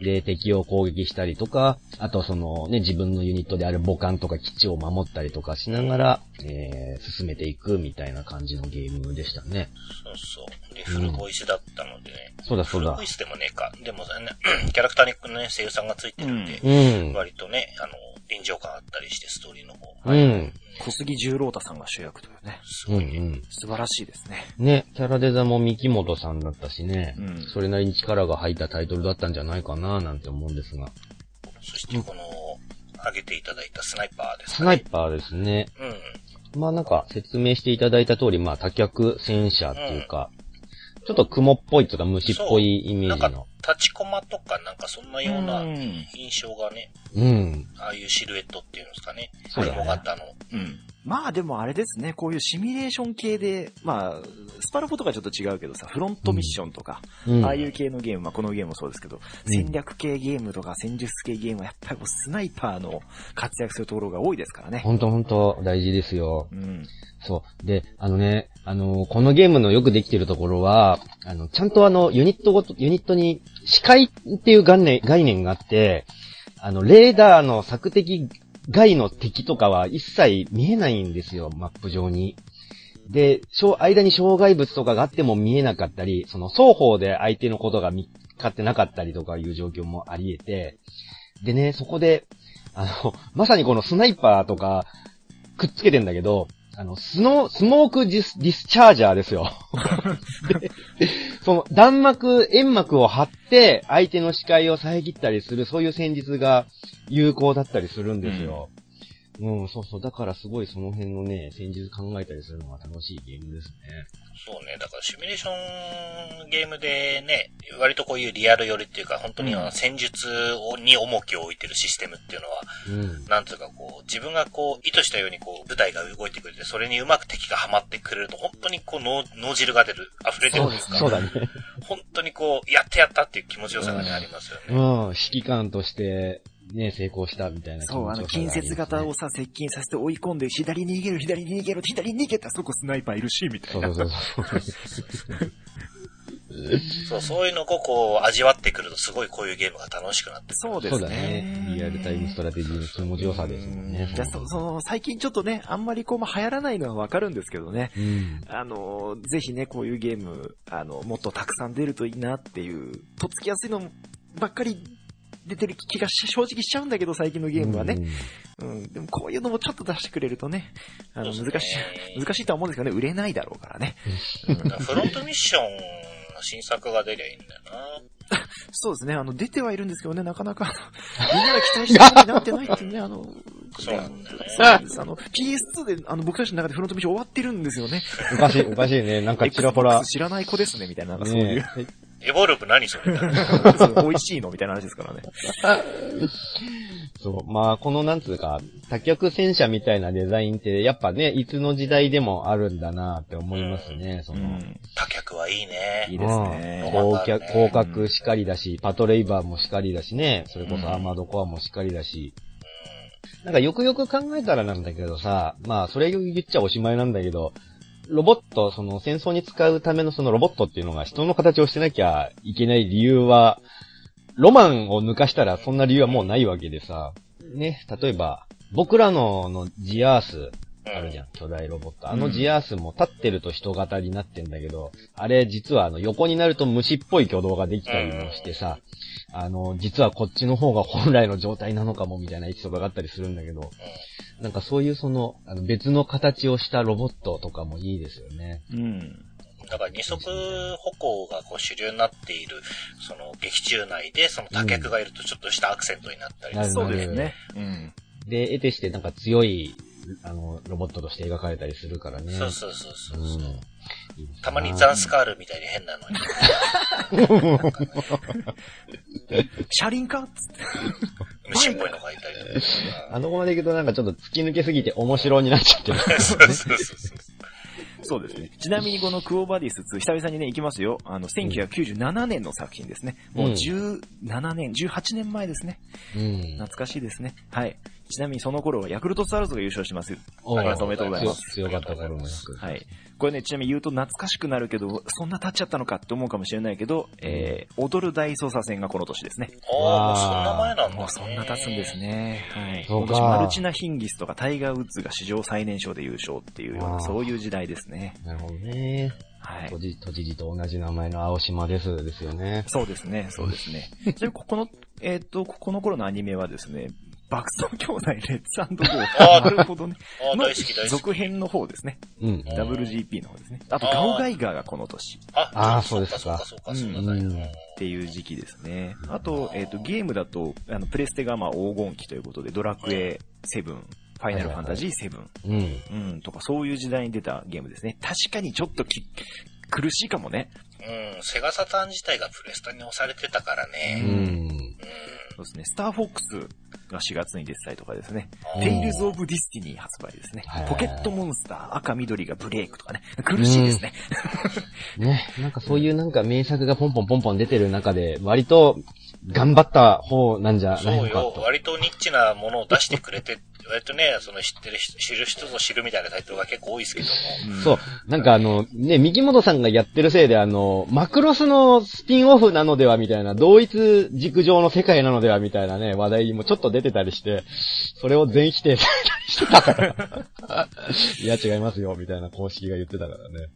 で、敵を攻撃したりとか、あとそのね、自分のユニットである母艦とか基地を守ったりとかしながら、えー、進めていくみたいな感じのゲームでしたね。そうそう。で、フルボイスだったのでね。そうだそうだフルボイ。スでもねえか。でもね、キャラクターにね、声優さんがついてるんで、うん。割とね、あの、臨場感あったりして、ストーリーの方。うん。小杉十郎太さんが主役というね。うんすごいね。うん。素晴らしいですね。ね、キャラデザも三木本さんだったしね、うんそれなりに力が入ったタイトルだったんじゃないかななんて思うんですが。そしてこの、挙げていただいたスナイパーですね。ナイパーですね。うん。まあなんか説明していただいた通り、まあ多脚戦車っていうか、ちょっと雲っぽいというか虫っぽいイメージの。、立ちコマとかなんかそんなようなうん印象がね、うん。ああいうシルエットっていうんですかね。そうだね雲型の。うん。まあでもあれですね、こういうシミュレーション系で、まあ、スパロボとかちょっと違うけどさ、フロントミッションとか、うん。ああいう系のゲーム、まあこのゲームもそうですけど、うん戦略系ゲームとか戦術系ゲームはやっぱりこうスナイパーの活躍するところが多いですからね。ほんとほんと大事ですよ。うん。そう。で、あのね、あの、このゲームのよくできてるところは、あの、ちゃんとあの、ユニットごと、ユニットに視界っていう概念、概念があって、あの、レーダーの索敵外の敵とかは一切見えないんですよ、マップ上に。で、間に障害物とかがあっても見えなかったり、その双方で相手のことが見つかってなかったりとかいう状況もあり得て、でね、そこで、あの、まさにこのスナイパーとか、くっつけてんだけど、あの、スノー、スモークディス、ディスチャージャーですよ。でその、弾幕、煙幕を張って、相手の視界を遮ったりする、そういう戦術が有効だったりするんですよ。うん、そうそう。だからすごいその辺のね、戦術考えたりするのが楽しいゲームですね。そうね。だからシミュレーションゲームでね、割とこういうリアル寄りっていうか、本当にあの戦術をに重きを置いてるシステムっていうのは、うん。なんつうかこう、自分がこう、意図したようにこう、舞台が動いてくれて、それにうまく敵がハマってくれると、本当にこう、脳、脳汁が出る、溢れてるんですかそうだね。本当にこう、やってやったっていう気持ちよさがね、ありますよね。うん、指揮官として、ね、成功したみたいな気そう、あの、近接型をさ、接近させて追い込んで、左に逃げる、左に逃げる、左に逃げた、そこスナイパーいるし、みたいな。そうそうそう。そう、そういうのをこう、味わってくると、すごいこういうゲームが楽しくなってくる。そうですね。そうだね。リアルタイムストラテジーの気持ちよさですもんね。じゃあ、そその、最近ちょっとね、あんまりこう、まあ、流行らないのはわかるんですけどね。うん。あの、ぜひね、こういうゲーム、あの、もっとたくさん出るといいなっていう、とっつきやすいのばっかり出てる気がし正直しちゃうんだけど、最近のゲームはね。うん。でもこういうのもちょっと出してくれるとね、あの、難しい、難しいとは思うんですけどね、売れないだろうからね。フロントミッションの新作が出りゃいいんだよな。そうですね、あの、出てはいるんですけどね、なかなか、みんなが期待したようになってないっていうね、あの、そうなんです。あの、PS2 で、あの、僕たちの中でフロントミッション終わってるんですよね。おかしい、おかしいね。なんかちらほら。知らない子ですね、みたいな、なんかそういう、ねエボルブ何それ 美味しいのみたいな話ですからね。そう。まあ、このなんつうか、多脚戦車みたいなデザインって、やっぱね、いつの時代でもあるんだなって思いますね。その、うん。多脚はいいいいね。ですね。広角、広角しかりだし、パトレイバーもしかりだしね、それこそアーマードコアもしかりだし、なんかよくよく考えたらなんだけどさ、まあ、それ言っちゃおしまいなんだけど、ロボット、その戦争に使うためのそのロボットっていうのが人の形をしてなきゃいけない理由は、ロマンを抜かしたらそんな理由はもうないわけでさ、ね、例えば、僕らののジアースあるじゃん、巨大ロボット。あのジアースも立ってると人型になってんだけど、あれ実はあの横になると虫っぽい挙動ができたりもしてさ、あの、実はこっちの方が本来の状態なのかもみたいなエピソードがあったりするんだけど、なんかそういうその、あの別の形をしたロボットとかもいいですよね。うん。だから二足歩行がこう主流になっている、その劇中内で、その多脚がいるとちょっとしたアクセントになったりなるそうですね。うん。で、得てしてなんか強いあの、ロボットとして描かれたりするからね。そうそうそうそうう。んたまにザンスカールみたいに変なのに、車輪かっつって。虫っぽいのがいたりとか。あの子まで行くとなんかちょっと突き抜けすぎて面白になっちゃってる。そうそうそうそう。そうですね。ちなみにこのクオバディス2、久々にね、行きますよ。あの、1997年の作品ですね。もう17年、18年前ですね。うん。懐かしいですね。はい。ちなみにその頃はヤクルトスワローズが優勝してます。おありがとうおめでとうございます。強強かった頃もよく。はい。これね、ちなみに言うと懐かしくなるけど、そんな経っちゃったのかって思うかもしれないけど、えー、踊る大捜査線がこの年ですね。ああ、もうそんな前なんだ、ね。もうそんな経つんです。ね。はい。今年マルチナ・ヒンギスとかタイガー・ウッズが史上最年少で優勝っていうような、そういう時代ですね。なるほどね。はい都。知都知事と同じ名前の青島です、ですよね。そうですね、そうですね。ちなみにここの、えっ、と、この頃のアニメはですね、爆走兄弟レッツゴー。なるほどね。の大好き大好き。続編の方ですね。うん。WGP の方ですね。あと、ガオガイガーがこの年ああーそうですかそうか、そうか、そうんね。っていう時期ですね。あと、えっ、と、ゲームだと、あの、プレステがまあ黄金期ということで、ドラクエ7、ファイナルファンタジー7、うん。うん、とかそういう時代に出たゲームですね。確かにちょっとき苦しいかもね。うん、セガサターン自体がプレスタに押されてたからうね。ん。うん。そうですね。スターフォックスが4月に出てたりとかですね。うんテイルズ・オブ・デスティニー発売ですねはい。ポケットモンスター、赤緑がブレイクとかね。苦しいですね。ね、なんかそういうなんか名作がポンポンポンポン出てる中で、割と頑張った方なんじゃないそうよ。のかと。割とニッチなものを出してくれて、割とね、その知ってる人、知る人ぞ知るみたいなタイトルが結構多いですけども。んそう。なんかあの、ね、三木本さんがやってるせいであの、マクロスのスピンオフなのではみたいな、同一軸上の世界なのではみたいなね、話題もちょっと出てたりして、それを全否定されたりしてたから。いや、違いますよ、みたいな公式が言ってたからね。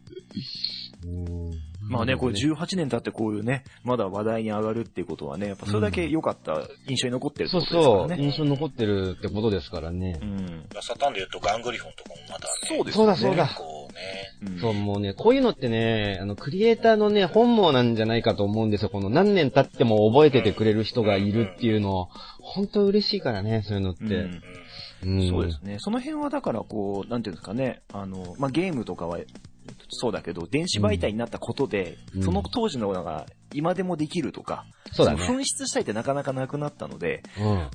うんまあね、これ18年経ってこういうね、まだ話題に上がるっていうことはね、やっぱそれだけ良かった、印象に残ってるってそうことですからそう、ね。印象に残ってるってことですからねう。ん。サターンで言うとガングリフォンとかもまだね。そうですそうだそうだ結構ね。うんそう、もうね、こういうのってね、あの、クリエイターのね、本望なんじゃないかと思うんですよ。この何年経っても覚えててくれる人がいるっていうの、本当嬉しいからね、そういうのって。うんうん。うんそうですね。その辺はだからこう、なんていうんですかね、あの、まあ、ゲームとかは、そうだけど、電子媒体になったことで、うんその当時のものが今でもできるとか、そうだねの紛失したいってなかなかなくなったので、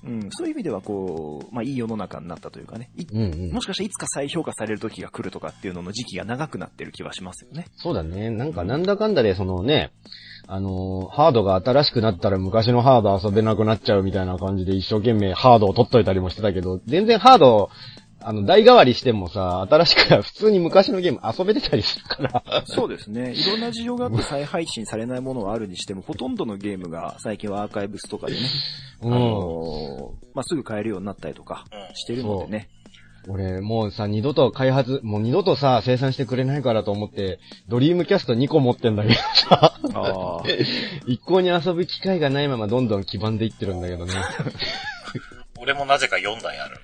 うん。うん、そういう意味ではこう、まあ、いい世の中になったというかね、いうんうんもしかしたらいつか再評価される時が来るとかっていうのの時期が長くなってる気はしますよね。そうだね。なんかなんだかんだで、そのね、あのーハードが新しくなったら昔のハード遊べなくなっちゃうみたいな感じで一生懸命ハードを取っといたりもしてたけど、全然ハード、あの、代替わりしてもさ、新しくは普通に昔のゲーム遊べてたりするから。そうですね。いろんな事情があって再配信されないものはあるにしても、ほとんどのゲームが最近はアーカイブスとかでね、うんあのーまあ、すぐ買えるようになったりとかうんしてるのでね。俺、もうさ、二度と開発、もう二度とさ、生産してくれないからと思って、ドリームキャスト2個持ってんだけどさ、ああ。一向に遊ぶ機会がないままどんどん黄ばんでいってるんだけどね。俺もなぜか4台ある。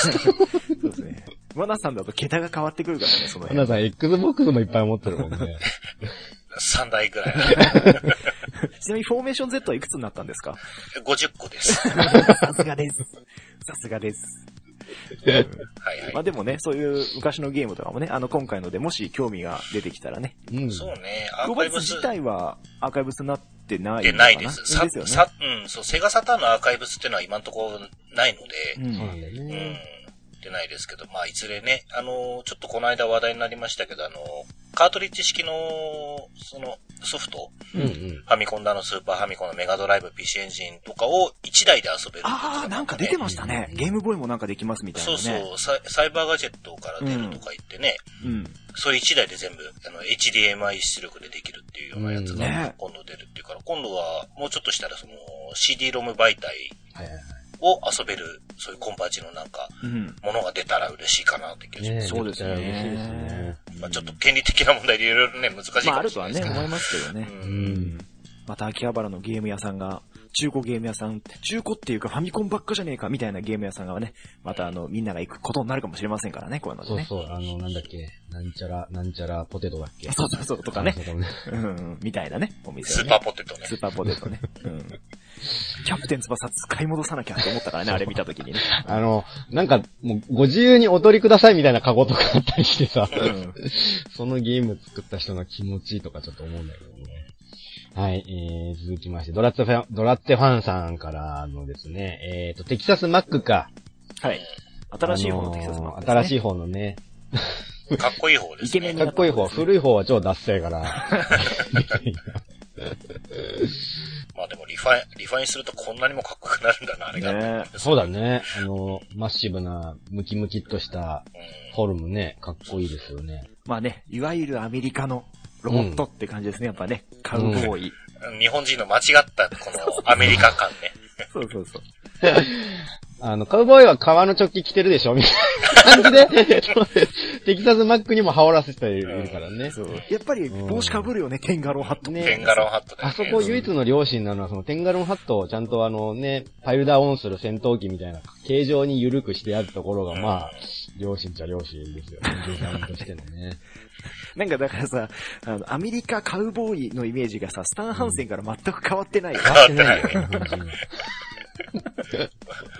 そうですね。マナさんだと桁が変わってくるからね、その辺。花さん、Xbox もいっぱい持ってるもんね。3台ぐらいある。ちなみにフォーメーション Z はいくつになったんですか？50個です。さすがです。さすがです。はいはい。まあでもね、そういう昔のゲームとかもね、あの今回のでもし興味が出てきたらね。うん。そうね、アローカイブス自体はアーカイブスになってないでな？ないです。さ、ですよね。さ、うん、そう、セガサターンのアーカイブスっていうのは今のところないので、うんそうなんだようん、ね。出ないですけど、まあ、いずれね、あの、ちょっとこの間話題になりましたけど、あの、カートリッジ式の、その、ソフト、うんうん。ファミコンだのスーパーファミコンのメガドライブ PC エンジンとかを1台で遊べるっていうああ、なんか出てましたね。ゲームボーイもなんかできますみたいなそうね。そうサイ、サイバーガジェットから出るとか言ってね、うん。それ1台で全部、あの、HDMI 出力でできるっていうようなやつうんねが今度出るっていうから、今度はもうちょっとしたらその CD-ROM 媒体はいはいはい。を遊べる、そういうコンパチのなんか、うん。ものが出たら嬉しいかなって気がします。ねそうですね嬉しいですね。まあちょっと権利的な問題でいろいろね、難しいまああかもるとはいね、しれなですけど。思いますけどね。ううんん。また秋葉原のゲーム屋さんが、中古ゲーム屋さん、中古っていうかファミコンばっかじゃねえかみたいなゲーム屋さんがね、またあの、みんなが行くことになるかもしれませんからね、こういうのでね。そうそう、あの、なんだっけ、なんちゃら、なんちゃらポテトだっけ。そうそうそう、とかね。うねうんうん、みたいなね、お店、ね。スーパーポテトねス。ーパーポテトね。うん。キャプテン翼使い戻さなきゃって思ったからね、あれ見たときにね。あの、なんか、もう、ご自由にお取りくださいみたいなカゴとかあったりしてさ、うん。そのゲーム作った人の気持ちいいとかちょっと思うんだけどね。はい、えー、続きまして、ドラッツファン、ドラッテファンさんからのですね、えーと、テキサスマックか。はい。新しい方のテキサスマックね。新しい方のね、かっこいい方ですね。イケメンにかっこいい方、古い方は超ダッセーから。まあでもリファイン、リファインするとこんなにもかっこよくなるんだな、あれが。ねそうだ。ね。あの、マッシブな、ムキムキっとしたうん。フォルムね、かっこいいですよね。まあね、いわゆるアメリカのロボットって感じですね、やっぱね。カウボーイ。日本人の間違った、このアメリカ感ね。そうそうそう。あの、カウボーイは革のチョッキ着てるでしょみたいな感じで、テキサスマックにも羽織らせているからね。そう。やっぱり帽子かぶるよね、テンガロンハット。テねンガロンハット。あそこ唯一の両親なのは、そのテンガロンハットをちゃんとあのね、パイルダーオンする戦闘機みたいな、形状に緩くしてあるところが、まあ、両親っちゃ両親ですよね。デザインとしてのね。なんかだからさ、あの、アメリカカウボーイのイメージがさ、スタンハンセンから全く変わってないよ。変わってないよ、本当に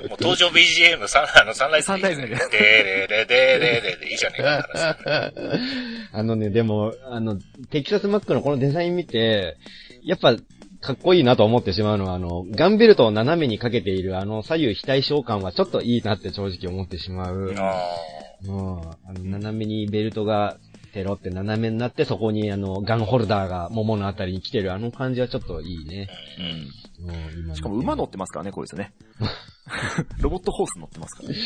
もう登場 BGM、サンあのサンライズ。サンライズででーれれでーれれでいいじゃねえかって話。あのね、でも、あの、テキサスマックのこのデザイン見て、やっぱ、かっこいいなと思ってしまうのは、あの、ガンベルトを斜めにかけている、あの、左右非対称感はちょっといいなって正直思ってしまう。あうん。あの、斜めにベルトが、テロって斜めになって、そこにあの、ガンホルダーが桃のあたりに来てる、あの感じはちょっといいね。うん。うん、今しかも馬乗ってますからね、こいつね。ロボットホース乗ってますからね。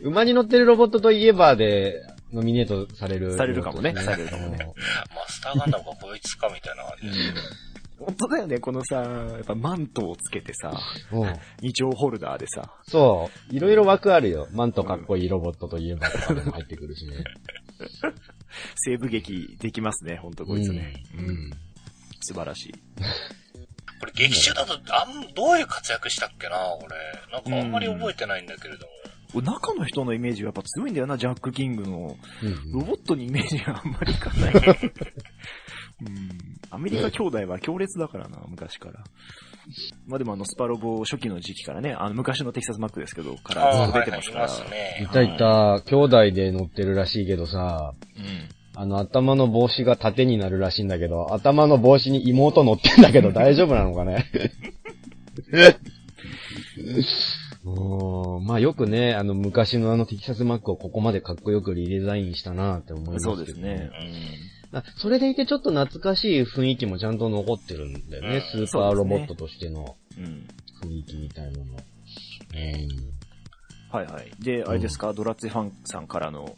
馬に乗ってるロボットといえばで、ノミネートされる、されるかもねされるかもねあ。マスターガンダムがこいつかみたいな感じです。本当だよね、このさ、やっぱマントをつけてさ、うん。うん二丁ホルダーでさ、そう。いろいろ枠あるよ。マントかっこいいロボットといえばとか入ってくるしね。西部劇できますね、ほんとこいつね。うんうん素晴らしい。これ劇中だと、あん、どういう活躍したっけな、俺。なんかあんまり覚えてないんだけれども。中の人のイメージがやっぱ強いんだよな、ジャック・キングの。うんロボットにイメージがあんまりいかない。うん。アメリカ兄弟は強烈だからな、昔から。まあでもあの、スパロボ初期の時期からね、あの、昔のテキサスマックですけど、から出てますから。ますねい。たいた、兄弟で乗ってるらしいけどさ、うん。あの、頭の帽子が縦になるらしいんだけど、頭の帽子に妹乗ってんだけど大丈夫なのかね？まあよくね、あの昔のあのテキサスマックをここまでかっこよくリデザインしたなって思いますけどそうですね。あそれでいてちょっと懐かしい雰囲気もちゃんと残ってるんだよね。うんスーパーロボットとしてのうん。うん。雰囲気みたいなの。うん。はいはい。で、あれですか、ドラッツェファンさんからの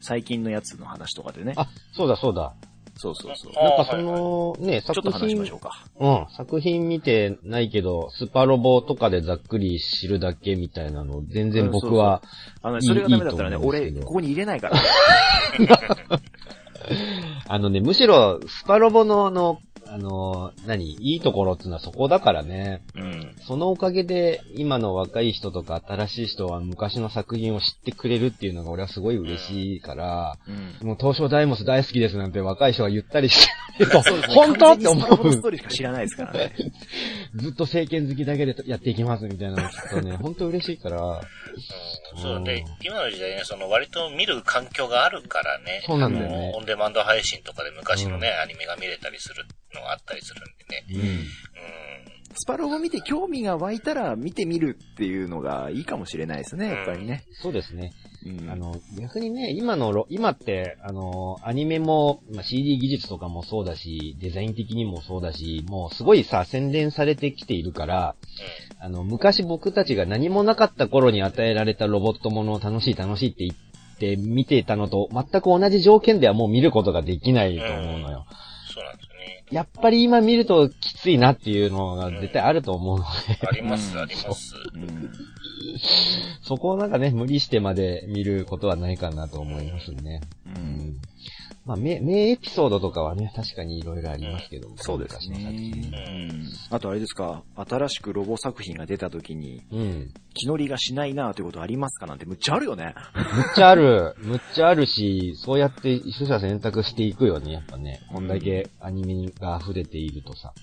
最近のやつの話とかでね。あ、そうだそうだ。そうそうそう。あなんかその、ね、ちょっと作品話しましょうか。うん、作品見てないけど、スーパーロボとかでざっくり知るだけみたいなの、全然僕は、あの、いいそれがダメだったらね、俺、ここに入れないから。あのね、むしろ、スパロボのあの、あの、何いいところっていうのはそこだからね。うん。そのおかげで、今の若い人とか新しい人は昔の作品を知ってくれるっていうのが俺はすごい嬉しいから、うん。もう東証ダイモス大好きですなんて若い人が言ったりしてると、そうですね本当って思うスト。ーリーしか知らないですからね。ずっと政権好きだけでやっていきますみたいなの聞くとね、本当嬉しいから、うん、そうで、今の時代ね、その割と見る環境があるからね。そうなんだよねオンデマンド配信とかで昔のね、アニメが見れたりするのがあったりするんでね。うん。うん。スパロボ見て興味が湧いたら見てみるっていうのがいいかもしれないですね、やっぱりね。そうですね。うん。あの、逆にね、今のロ、今って、あの、アニメも、まあ、CD 技術とかもそうだし、デザイン的にもそうだし、もうすごいさ、洗練されてきているから、あの、昔僕たちが何もなかった頃に与えられたロボットものを楽しい楽しいって言って見ていたのと、全く同じ条件ではもう見ることができないと思うのよ。そうなんです。やっぱり今見るときついなっていうのが絶対あると思うので、あります、うんあります。うんそこをなんかね、無理してまで見ることはないかなと思いますね。う。うんんまあ、名、名エピソードとかはね、確かにいろいろありますけども。そうですね。あとあれですか、新しくロボ作品が出た時に、品うん。気乗りがしないなということありますか？なんてむっちゃあるよね。むっちゃある。むっちゃあるし、そうやって取捨選択していくよね、やっぱね。こんだけアニメが溢れているとさ。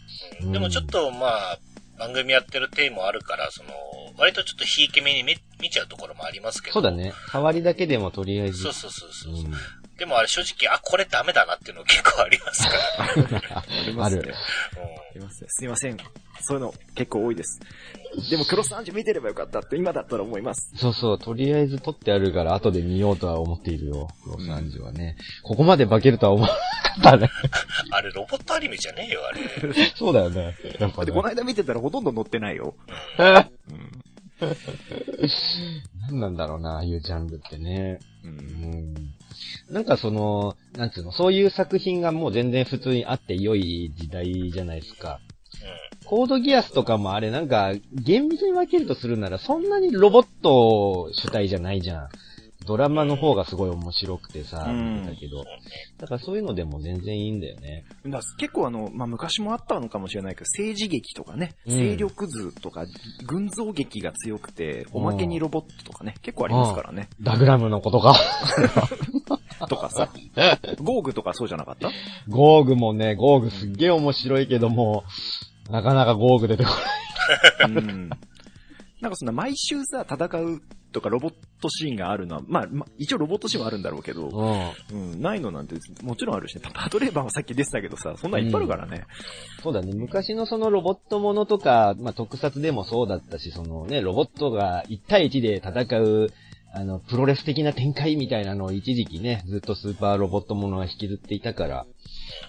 うんでもちょっとまあ、番組やってるテーマあるから、その、割とちょっとひいき目に見見ちゃうところもありますけど。そうだ。ね。触りだけでもとりあえず。そうそうそうそう。うんでもあれ正直、あ、これダメだなっていうの結構ありますから。ありますね。ありますね。すいません。そういうの結構多いです。でもクロスアンジュ見てればよかったって今だったら思います。そうそう、とりあえず撮ってあるから後で見ようとは思っているよ。ロサンジはね。ここまで化けるとは思わなかったね。あれロボットアニメじゃねえよ、あれ。そうだよね。やっぱで、ねこの間見てたらほとんど載ってないよ。何なんだろうな、ああいうジャンルってね。う。うんん。なんかその、なんつうの、そういう作品がもう全然普通にあって良い時代じゃないですか。コードギアスとかもあれなんか、厳密に分けるとするならそんなにロボット主体じゃないじゃん。ドラマの方がすごい面白くてさ、うんだけど。だからそういうのでも全然いいんだよね。だ結構あの、まあ、昔もあったのかもしれないけど、政治劇とかね、うん勢力図とか、群像劇が強くて、おまけにロボットとかね、結構ありますからね。ダグラムのことか。とかさ、ゴーグとかそうじゃなかった？ゴーグもね、ゴーグすっげえ面白いけども、なかなかゴーグ出てこうん。なんかそんな毎週さ、戦うとかロボットシーンがあるのは、まあ、まあ、一応ロボットシーンはあるんだろうけど。うん、ないのなんてもちろんあるしね。パパトレーバーはさっき出てたけどさ、そんなんいっぱいあるからね。うん。そうだね。昔のそのロボットものとか、まあ、特撮でもそうだったし、そのね、ロボットが1対1で戦う、あの、プロレス的な展開みたいなのを一時期ね、ずっとスーパーロボットものが引きずっていたから、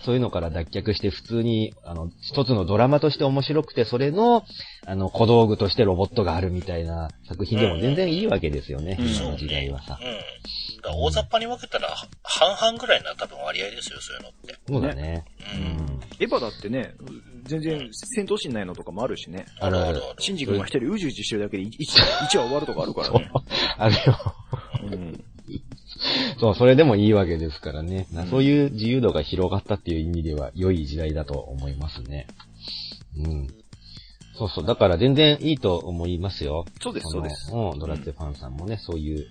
そういうのから脱却して普通に、あの、一つのドラマとして面白くて、それの、あの、小道具としてロボットがあるみたいな作品でも全然いいわけですよね、うん今の時代はさ。うん。だ大雑把に分けたら、は半々ぐらいな多分割合ですよ、そういうのって。そうだね。う。うんん。エヴァだってね、全然戦闘シーンないのとかもあるしね。あるある。シンジ君が一人うじうじしてるだけで 1, 1話終わるとかあるからね。あるよ。うん。そう、それでもいいわけですからね。なうんそういう自由度が広がったっていう意味では良い時代だと思いますね。うん。そうそう。だから全然いいと思いますよ。そうです、のそうです。うん、ドラツェファンさんもね、そういう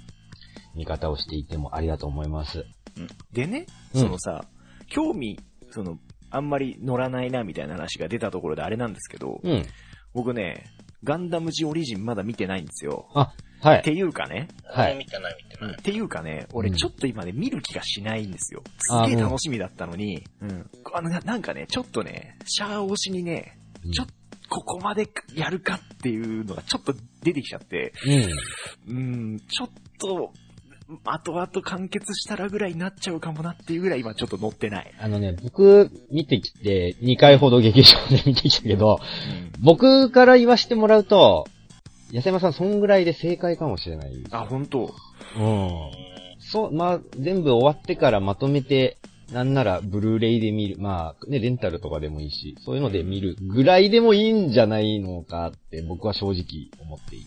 見方をしていてもありだと思います。うんでね、うんそのさ、興味、その、あんまり乗らないなみたいな話が出たところであれなんですけど、うん。僕ね、ガンダムジオリジンまだ見てないんですよ。あ、はい。っていうかね、はい見てない見てない。っていうかね、俺うんちょっと今ね、見る気がしないんですよ。あすげえ楽しみだったのに、うん。あのななんかね、ちょっとね、シャア推しにね、うんちょっと、ここまでやるかっていうのがちょっと出てきちゃって、うん。うん、ちょっと、後々完結したらぐらいになっちゃうかもなっていうぐらい今ちょっと乗ってない。あのね、僕、見てきて、2回ほど劇場で見てきたけど、うん。僕から言わしてもらうと、安山さん、そんぐらいで正解かもしれない。あ、本当うん。そう、まあ、全部終わってからまとめて、なんなら、ブルーレイで見る。まあ、ね、レンタルとかでもいいし、そういうので見るぐらいでもいいんじゃないのかって、僕は正直思っている。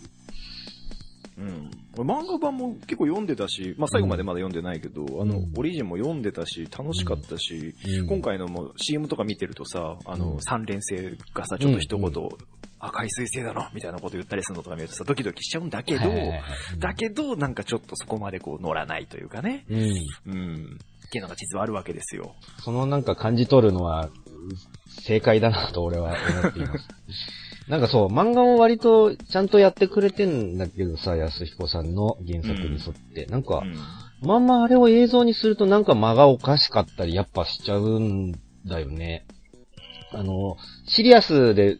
うん。俺漫画版も結構読んでたし、まあ最後までまだ読んでないけど、あのうん、オリジンも読んでたし、楽しかったし、今回のもう CM とか見てるとさ、あの、うん三連星がさ、ちょっと一言、うん赤い彗星だな、みたいなこと言ったりするのとか見るとさ、ドキドキしちゃうんだけど、はいはいはいはいだけど、なんかちょっとそこまでこう乗らないというかね。うん。うん。っていうのが実はあるわけですよ。そのなんか感じ取るのは、正解だなと俺は思っています。なんかそう、漫画を割とちゃんとやってくれてんだけどさ、安彦さんの原作に沿って。なんかう、ん。まんまあれを映像にするとなんか間がおかしかったりやっぱしちゃうんだよね。あの、シリアスで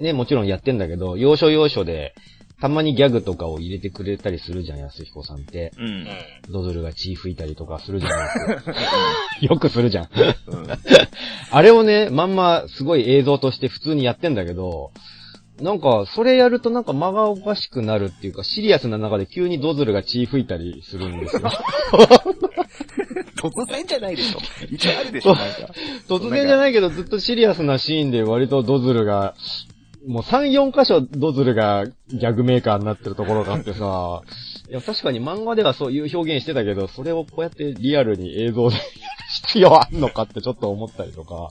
ね、もちろんやってんだけど、要所要所で、たまにギャグとかを入れてくれたりするじゃん、安彦さんって。う。うんん。ドズルが血吹いたりとかするじゃん。よく するじゃん。うん。あれをね、まんますごい映像として普通にやってんだけど、なんか、それやるとなんか間がおかしくなるっていうか、シリアスな中で急にドズルが血吹いたりするんですよ。突然じゃないでしょ。一応あるでしょ、なんか。突然じゃないけど、ずっとシリアスなシーンで割とドズルが、もう3、4箇所ドズルがギャグメーカーになってるところがあってさ、いや、確かに漫画ではそういう表現してたけど、それをこうやってリアルに映像で 必要あんのかってちょっと思ったりとか。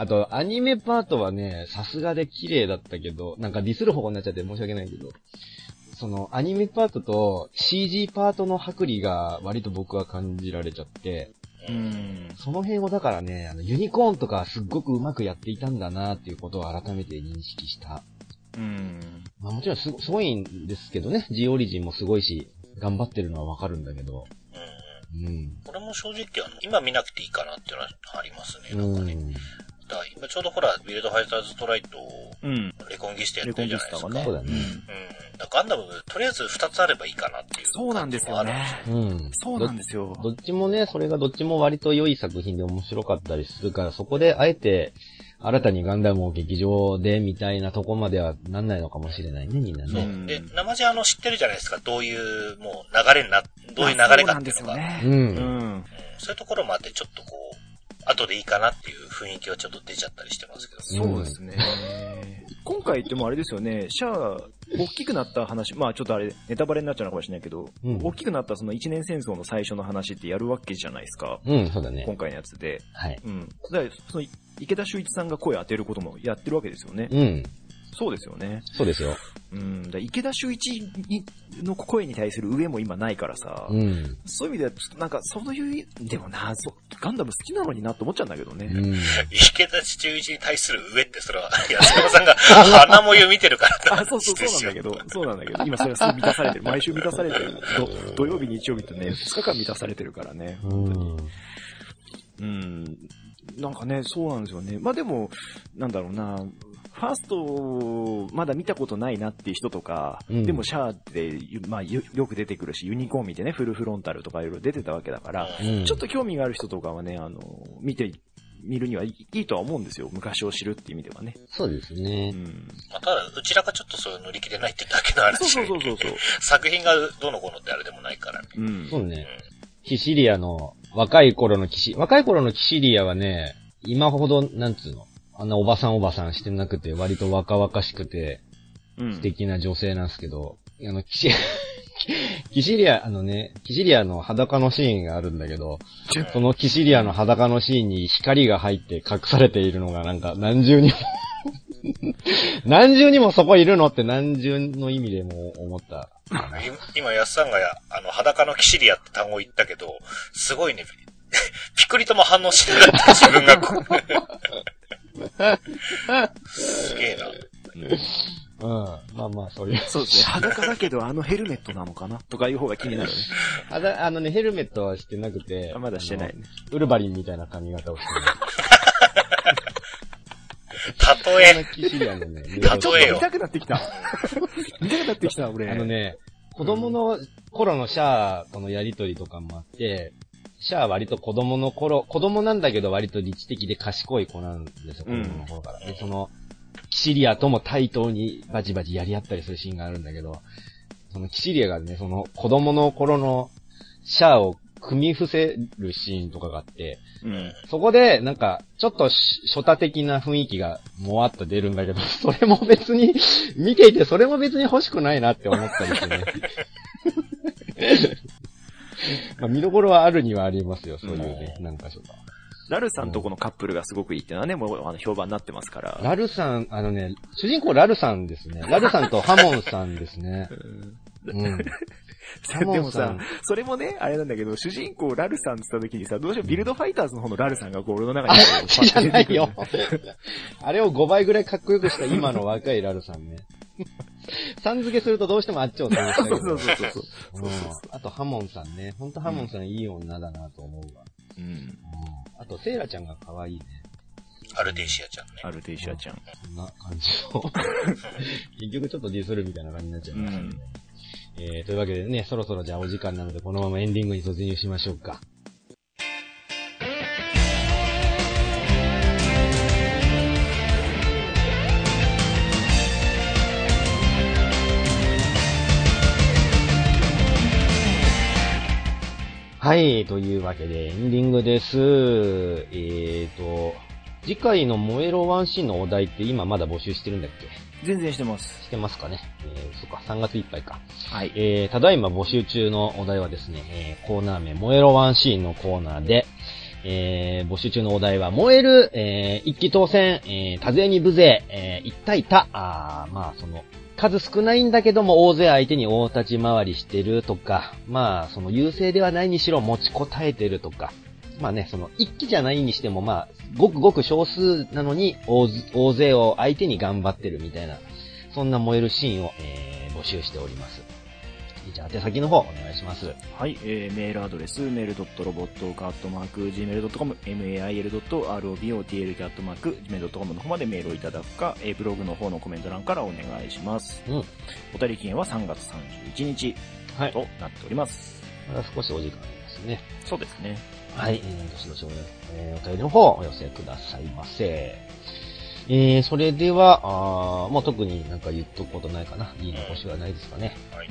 あと、アニメパートはね、さすがで綺麗だったけど、なんかディスる方向になっちゃって申し訳ないけど、その、アニメパートと CG パートの剥離が割と僕は感じられちゃって、うん。その辺をだからね、あの、ユニコーンとかすっごくうまくやっていたんだなっていうことを改めて認識した。うん。まあもちろんすごすごいんですけどね、G オリジンもすごいし、頑張ってるのはわかるんだけど、うんうん。うん。これも正直あの、今見なくていいかなっていうのはありますね。なんかね。うん。今ちょうどほら、ビルドファイターズトライと、うん。レコンギスタやってるじゃないですか。レコンギスタがねそうだね。うん。だからガンダム、とりあえず2つあればいいかなっていう。そうなんですよね。うん。そうなんですよ。どっちもね、それがどっちも割と良い作品で面白かったりするから、そこであえて、新たにガンダムを劇場でみたいなとこまではなんないのかもしれないね、みんなそうね。んで、生地あの知ってるじゃないですか。どういう、もう流れにな、どういう流れかっていうのが。そうなんですね。ん。うんそういうところもあって、ちょっとこう、後でいいかなっていう雰囲気はちょっと出ちゃったりしてますけど。そうですね。今回ってもあれですよね、シャア、大きくなった話、まあちょっとあれ、ネタバレになっちゃうのかもしれないけど、うん大きくなったその一年戦争の最初の話ってやるわけじゃないですか。うん、そうだね今。回のやつで。はい。うん。だから、その、池田修一さんが声当てることもやってるわけですよね。うん。そうですよね。そうですよ。うん。だ池田修一にの声に対する上も今ないからさ、うん。そういう意味では、ちょっとなんか、そういう、でもな、そう、ガンダム好きなのになって思っちゃうんだけどね。うん。池田中一に対する上って、それは、安山さんが 花もゆ見てるからあ、そうそう、そうなんだけど、そうなんだけど、今それは満たされてる。毎週満たされてる。ど土曜日、日曜日とね、2日間満たされてるからね。うん。うん。なんかね、そうなんですよね。まあでも、なんだろうな、ファースト、まだ見たことないなっていう人とか、うんでもシャアって、まあよよく出てくるし、ユニコーン見てね、フルフロンタルとかいろいろ出てたわけだから、うんちょっと興味がある人とかはね、あの、見て、見るにはいいとは思うんですよ。昔を知るっていう意味ではね。そうですねう。ん。まあ、ただ、うちらがちょっとそういう乗り気でないってだけの話そうそうそうそうそう。作品がどうのこうのってあれでもないからね。うん。そうね。キシリアの、若い頃のキシ、若い頃のキシリアはね、今ほど、なんつうの、あんなおばさんおばさんしてなくて、割と若々しくて、うん。素敵な女性なんですけど、あの、キシ、キシリア、あのね、キシリアの裸のシーンがあるんだけど、そのキシリアの裸のシーンに光が入って隠されているのがなんか何重にも 何重にもそこいるのって何重の意味でも思った。今今、安さんがや、あの、裸のキシリアって単語言ったけど、すごいね、ピクリとも反応しなかった自分が。すげえな。うん。まあまあ、そういう。そうですね。裸だけどあのヘルメットなのかな？とかいう方が気になるね。あだあのね、ヘルメットはしてなくて、あまだしてないね。ウルバリンみたいな髪型をしてる。例え、例えよ見たくなってきた。見たくなってきた、俺。あのね、子供の頃のシャアとのやりとりとかもあって、シャアは割と子供の頃、子供なんだけど割と理知的で賢い子なんですよ、子うん供の頃から。で、その、キシリアとも対等にバチバチやり合ったりするシーンがあるんだけど、そのキシリアがね、その子供の頃のシャアを組み伏せるシーンとかがあって、うん。そこで、なんか、ちょっとし初太的な雰囲気がもわっと出るんだけど、それも別に、見ていてそれも別に欲しくないなって思ったりしてね。まあ見どころはあるにはありますよ、そういうね、何箇所か。ラルさんとこのカップルがすごくいいっていうのはね、もうあの評判になってますから。ラルさん、あのね、主人公ラルさんですね。ラルさんと ハモンさんですね。うん。でもさそれもね、あれなんだけど、主人公ラルさんって言った時にさ、どうしてもビルドファイターズの方のラルさんがこう俺の中にこうじゃないよ。あれを5倍ぐらいかっこよくした今の若いラルさんね。さん付けするとどうしてもあっちを探したけど。そうそうそうそう。うんあと、ハモンさんね。ほんとハモンさんいい女だなと思うわ。うん。うんあと、セイラちゃんが可愛いね。アルデイシアちゃんね。アルテイシアちゃん。そんな感じの。結局ちょっとディスるみたいな感じになっちゃいましたね。えー、というわけでね、そろそろじゃあお時間なので、このままエンディングに突入しましょうか。はい、というわけでエンディングです。えーと、次回の燃えろワンシーンのお題って今まだ募集してるんだっけ？全然してます。してますかね？えー、そっか、3月いっぱいか。はい。えー、ただいま募集中のお題はですね、えー、コーナー名、燃えろワンシーンのコーナーで、えー、募集中のお題は、燃える、えー、一気当選、えー、多勢に無勢、えー、一対多、あーまあ、その、数少ないんだけども、大勢相手に大立ち回りしてるとか、まあ、その優勢ではないにしろ持ちこたえてるとか、まあね、その、一気じゃないにしても、まあ、ごくごく少数なのに大、大勢を相手に頑張ってるみたいな、そんな燃えるシーンを、えー、募集しております。じゃあ、宛先の方、お願いします。はい、えー、メールアドレス、メールドットロボットカットマーク Gmail.com、mail.robotk アットマーク Gmail.com の方までメールをいただくか、えー、ブログの方のコメント欄からお願いします。うん。お便り期限は3月31日はい。となっております。まだ少しお時間ありますね。そうですね。はい。えー、どしどしお,、えーお便りの方、お寄せくださいませ。えー、それでは、あーもう特になんか言っとくことないかな。いい残しはないですかね。はい。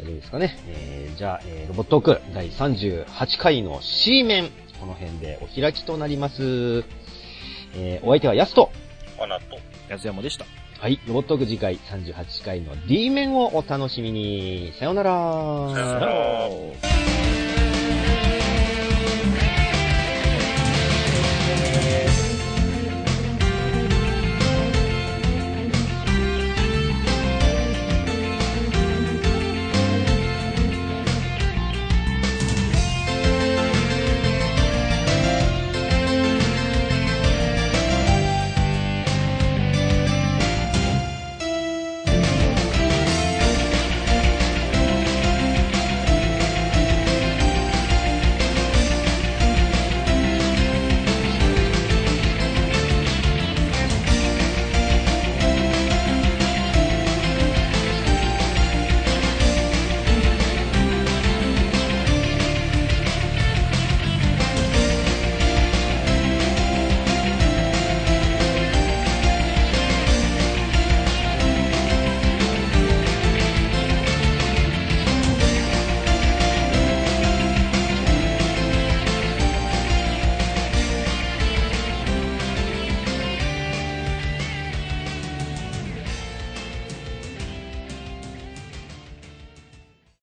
うん大丈夫ですかね。えー、じゃあ、えー、ロボットーク第38回の C 面。この辺でお開きとなります。えー、お相手はヤスト。アナと、安山でした。はい。ロボットーク次回38回の D 面をお楽しみに。さよならさよなら